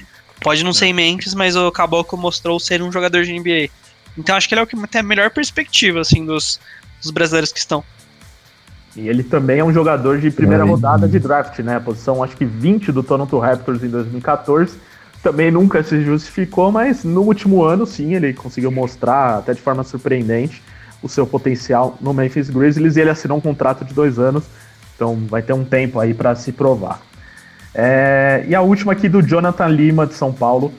Pode não ser em Memphis, mas o Caboclo mostrou ser um jogador de NBA. Então acho que ele é o que tem a melhor perspectiva, assim, dos, dos brasileiros que estão. E ele também é um jogador de primeira rodada de draft, né? A posição acho que 20 do Toronto Raptors em 2014. Também nunca se justificou, mas no último ano sim, ele conseguiu mostrar, até de forma surpreendente, o seu potencial no Memphis Grizzlies e ele assinou um contrato de dois anos, então vai ter um tempo aí para se provar. É, e a última aqui do Jonathan Lima, de São Paulo.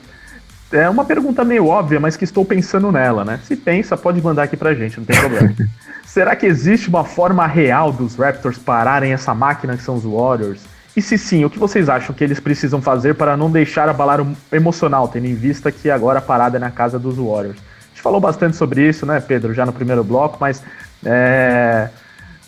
É uma pergunta meio óbvia, mas que estou pensando nela, né? Se pensa, pode mandar aqui pra gente, não tem problema. Será que existe uma forma real dos Raptors pararem essa máquina que são os Warriors? E se sim, o que vocês acham que eles precisam fazer para não deixar abalar o emocional, tendo em vista que agora a parada é na casa dos Warriors? A gente falou bastante sobre isso, né, Pedro, já no primeiro bloco, mas é,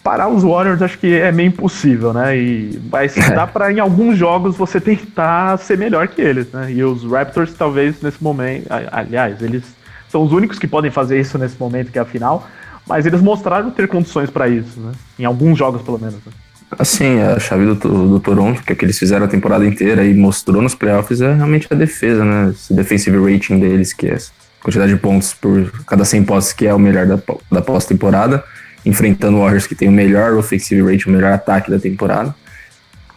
parar os Warriors acho que é meio impossível, né? E mas é. dá para em alguns jogos você tentar ser melhor que eles, né? E os Raptors talvez nesse momento, aliás, eles são os únicos que podem fazer isso nesse momento que é a final, mas eles mostraram ter condições para isso, né? Em alguns jogos pelo menos. Né? Assim, a chave do, do Toronto, que é que eles fizeram a temporada inteira e mostrou nos playoffs, é realmente a defesa, né? Esse defensive rating deles, que é a quantidade de pontos por cada 100 posses, que é o melhor da, da pós-temporada enfrentando o Warriors que tem o melhor offensive rate, o melhor ataque da temporada.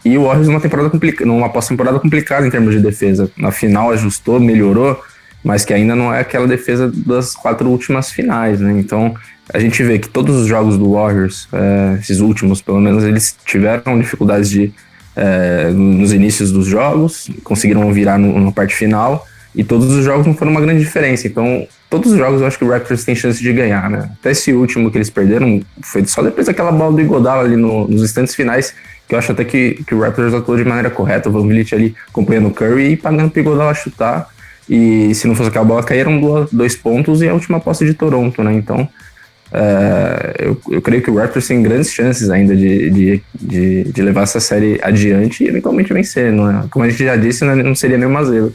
E o Warriors numa temporada complicada, numa pós-temporada complicada em termos de defesa. Na final ajustou, melhorou, mas que ainda não é aquela defesa das quatro últimas finais, né? Então a gente vê que todos os jogos do Warriors, é, esses últimos pelo menos, eles tiveram dificuldades de é, nos inícios dos jogos, conseguiram virar na parte final, e todos os jogos não foram uma grande diferença. Então todos os jogos eu acho que o Raptors tem chance de ganhar, né? Até esse último que eles perderam foi só depois daquela bola do Igodala ali no, nos instantes finais, que eu acho até que, que o Raptors atuou de maneira correta. O Van Vliet ali acompanhando o Curry e pagando pro Igodala chutar. E se não fosse aquela bola, caíram dois pontos e a última posse de Toronto, né? Então É, eu, eu creio que o Raptors tem grandes chances ainda de, de, de, de, levar essa série adiante e eventualmente vencer. Não é? Como a gente já disse, não, não seria nenhuma zero.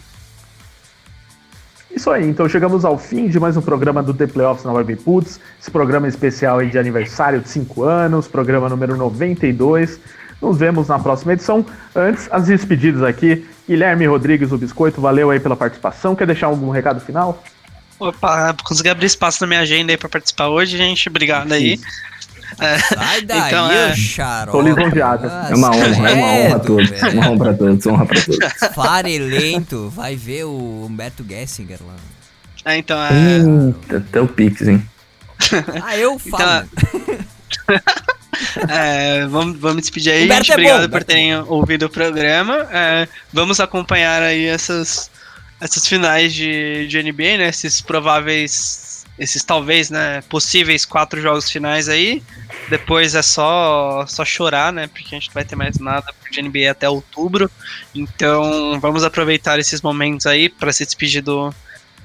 Isso aí, então chegamos ao fim de mais um programa do The Playoffs na Web Puts, esse programa especial aí de aniversário de 5 anos, programa número 92. Nos vemos na próxima edição. Antes, as despedidas aqui. Guilherme Rodrigues, o Biscoito, valeu aí pela participação. Quer deixar algum recado final? Opa, consegui abrir espaço na minha agenda aí pra participar hoje, gente. Obrigado aí. É, Sai daí, então, é... xarope. Tô lisonjeado. É uma honra, é uma honra a todos. Uma honra pra todos, honra pra todos. Farelento, vai ver o Humberto Gessinger lá. É, então é. Hum, até o Pix, hein? ah, eu então, falo. Então, é, vamos, vamos despedir aí, gente. É Obrigado bom, por terem ouvido o programa. É, vamos acompanhar aí essas, essas finais de, de NBA, né? Esses prováveis, esses talvez, né? Possíveis quatro jogos finais aí. Depois é só, só chorar, né? Porque a gente não vai ter mais nada de NBA até outubro. Então vamos aproveitar esses momentos aí para se despedir do,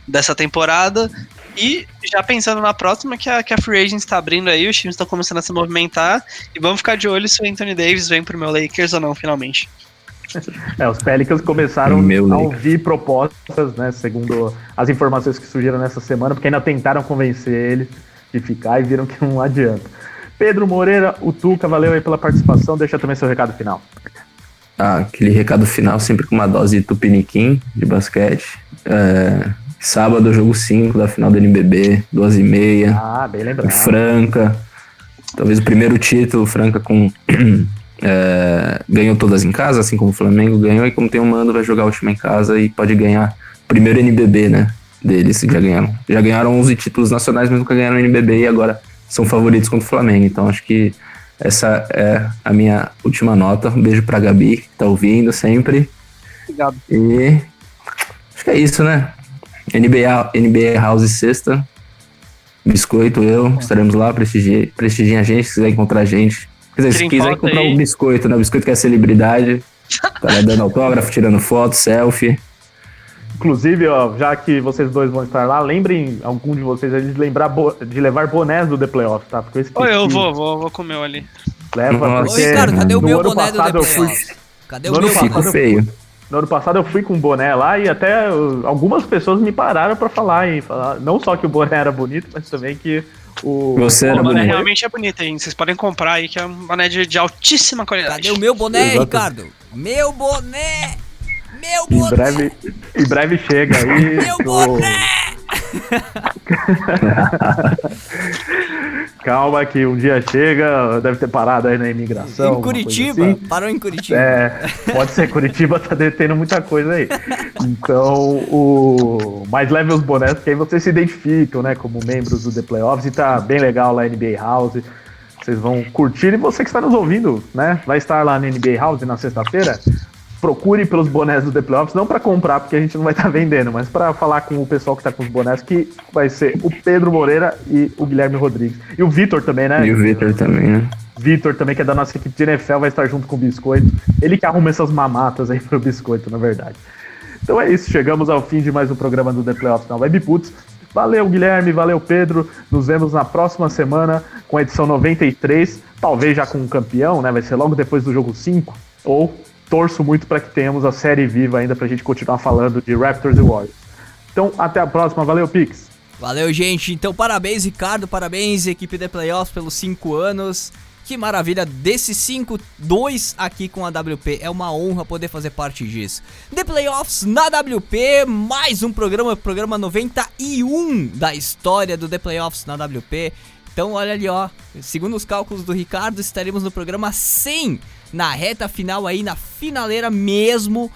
dessa temporada e já pensando na próxima, que a, que a Free Agent está abrindo aí, os times estão começando a se movimentar. E vamos ficar de olho se o Anthony Davis vem pro meu Lakers ou não, finalmente. É, os Pelicans começaram meu a ouvir propostas, né? Segundo as informações que surgiram nessa semana, porque ainda tentaram convencer ele de ficar e viram que não adianta. Pedro Moreira, o Tuca, valeu aí pela participação. Deixa também seu recado final. Ah, aquele recado final sempre com uma dose de tupiniquim de basquete. É, Sábado, jogo 5 da final do NBB, 2 e meia. Ah, bem lembrado. Franca. Talvez o primeiro título, Franca com. é, ganhou todas em casa, assim como o Flamengo ganhou, e como tem um mando, vai jogar a última em casa e pode ganhar o primeiro NBB, né? Deles, já ganharam. Já ganharam 11 títulos nacionais, mas nunca ganharam NBB e agora são favoritos contra o Flamengo. Então acho que essa é a minha última nota. Um beijo pra Gabi, que tá ouvindo sempre. Obrigado. E acho que é isso, né? NBA, NBA House sexta. Biscoito, eu, estaremos lá, prestigiem, prestigiem a gente, se quiser encontrar a gente. Quer dizer, se quiser encontrar o Biscoito, né? O Biscoito que é celebridade. Tá lá dando autógrafo, tirando foto, selfie. Inclusive, ó, já que vocês dois vão estar lá, lembrem algum de vocês de lembrar de levar bonés do The Playoff, tá? Porque eu Oi, eu vou, vou, vou com o meu ali. Leva, Nossa. porque Oi, cara, cadê o meu boné do The Playoff? Cadê o meu? Fico feio. No ano passado eu fui com um boné lá e até uh, algumas pessoas me pararam para falar e falar não só que o boné era bonito, mas também que o Você era o boné realmente é bonito, hein? Vocês podem comprar aí que é um boné de, de altíssima qualidade. Cadê o meu boné, Exato. Ricardo? Meu boné! Meu boné! Em breve, em breve chega aí. Meu boné! Calma que um dia chega, deve ter parado aí na imigração. Em Curitiba, assim. parou em Curitiba. É, pode ser, Curitiba tá detendo muita coisa aí. Então, o mais leve os bonés, porque aí vocês se identificam, né, como membros do The Playoffs e tá bem legal lá NBA House. Vocês vão curtir e você que está nos ouvindo, né, vai estar lá na NBA House na sexta-feira procure pelos bonés do The Playoffs, não para comprar, porque a gente não vai estar tá vendendo, mas para falar com o pessoal que está com os bonés, que vai ser o Pedro Moreira e o Guilherme Rodrigues. E o Vitor também, né? E o Vitor também, né? Vitor também, que é da nossa equipe de NFL, vai estar junto com o Biscoito. Ele que arruma essas mamatas aí pro Biscoito, na verdade. Então é isso, chegamos ao fim de mais um programa do The Playoffs na Webputs. Valeu, Guilherme, valeu, Pedro. Nos vemos na próxima semana com a edição 93, talvez já com um campeão, né? Vai ser logo depois do jogo 5, ou torço muito para que tenhamos a série viva ainda para a gente continuar falando de Raptors e Warriors. Então, até a próxima. Valeu, Pix. Valeu, gente. Então, parabéns, Ricardo. Parabéns, equipe de Playoffs, pelos cinco anos. Que maravilha, desses 5, 2 aqui com a WP. É uma honra poder fazer parte disso. The Playoffs na WP, mais um programa, programa 91 da história do The Playoffs na WP. Então, olha ali, ó. Segundo os cálculos do Ricardo, estaremos no programa 100 na reta final aí, na finaleira mesmo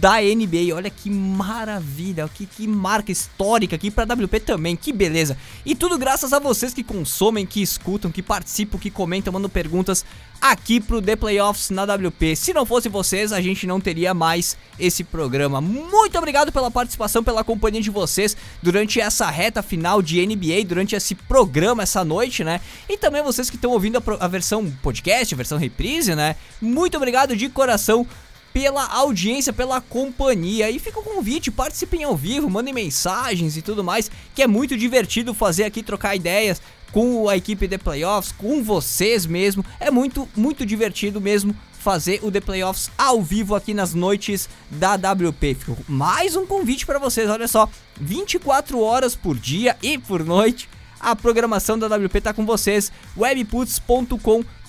da NBA. Olha que maravilha, que, que marca histórica aqui para WP também, que beleza. E tudo graças a vocês que consomem, que escutam, que participam, que comentam, mandam perguntas aqui pro The Playoffs na WP. Se não fosse vocês, a gente não teria mais esse programa. Muito obrigado pela participação, pela companhia de vocês durante essa reta final de NBA, durante esse programa essa noite, né? E também vocês que estão ouvindo a, a versão podcast, a versão reprise, né? Muito obrigado de coração pela audiência, pela companhia. E fica o convite, participem ao vivo, mandem mensagens e tudo mais, que é muito divertido fazer aqui, trocar ideias com a equipe de playoffs, com vocês mesmo. É muito, muito divertido mesmo fazer o The Playoffs ao vivo aqui nas noites da WP. Fico mais um convite para vocês, olha só, 24 horas por dia e por noite. A programação da WP tá com vocês, webputs.com.br.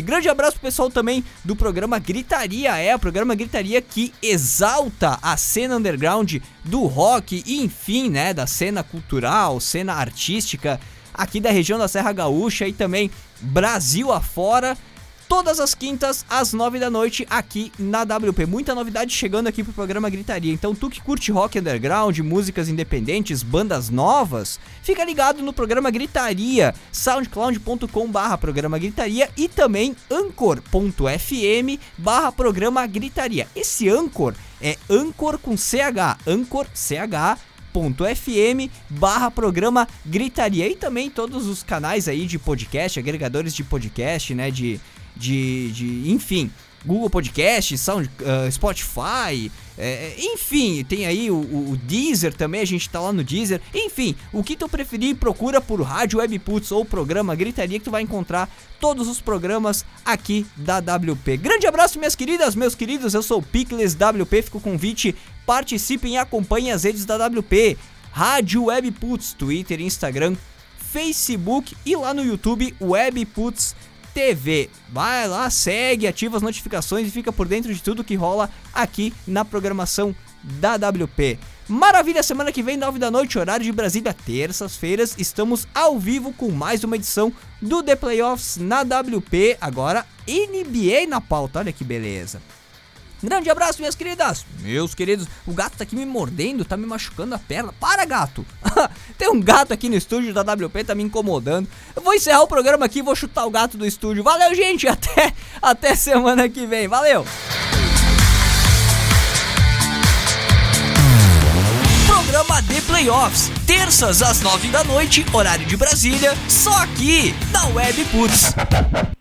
Grande abraço pro pessoal também do programa Gritaria, é o programa Gritaria que exalta a cena underground do rock e enfim, né, da cena cultural, cena artística aqui da região da Serra Gaúcha e também Brasil afora todas as quintas às nove da noite aqui na WP. Muita novidade chegando aqui pro programa Gritaria. Então, tu que curte rock underground, músicas independentes, bandas novas, fica ligado no programa Gritaria, soundcloud.com/barra programa Gritaria e também anchor.fm barra programa Gritaria. Esse Anchor é Anchor com CH, Anchor CH fm barra programa Gritaria e também todos os canais aí de podcast, agregadores de podcast, né, de de, de enfim, Google Podcast, Sound, uh, Spotify, é, enfim, tem aí o, o, Deezer também, a gente tá lá no Deezer. Enfim, o que tu preferir, procura por Rádio Webputs ou programa Gritaria que tu vai encontrar todos os programas aqui da WP. Grande abraço, minhas queridas, meus queridos, eu sou o Picles WP, fico o convite, participem e acompanhem as redes da WP. Rádio Webputs, Twitter, Instagram, Facebook e lá no YouTube Webputs TV. Vai lá, segue, ativa as notificações e fica por dentro de tudo que rola aqui na programação da WP. Maravilha, semana que vem, 9 da noite, horário de Brasília, terças-feiras, estamos ao vivo com mais uma edição do The Playoffs na WP. Agora, NBA na pauta, olha que beleza. Grande abraço, minhas queridas. Meus queridos, o gato tá aqui me mordendo, tá me machucando a perna. Para, gato. Tem um gato aqui no estúdio da WP, tá me incomodando. Eu vou encerrar o programa aqui, vou chutar o gato do estúdio. Valeu, gente. Até, até semana que vem. Valeu. Programa de Playoffs. Terças às nove da noite, horário de Brasília. Só aqui, na Web Putz.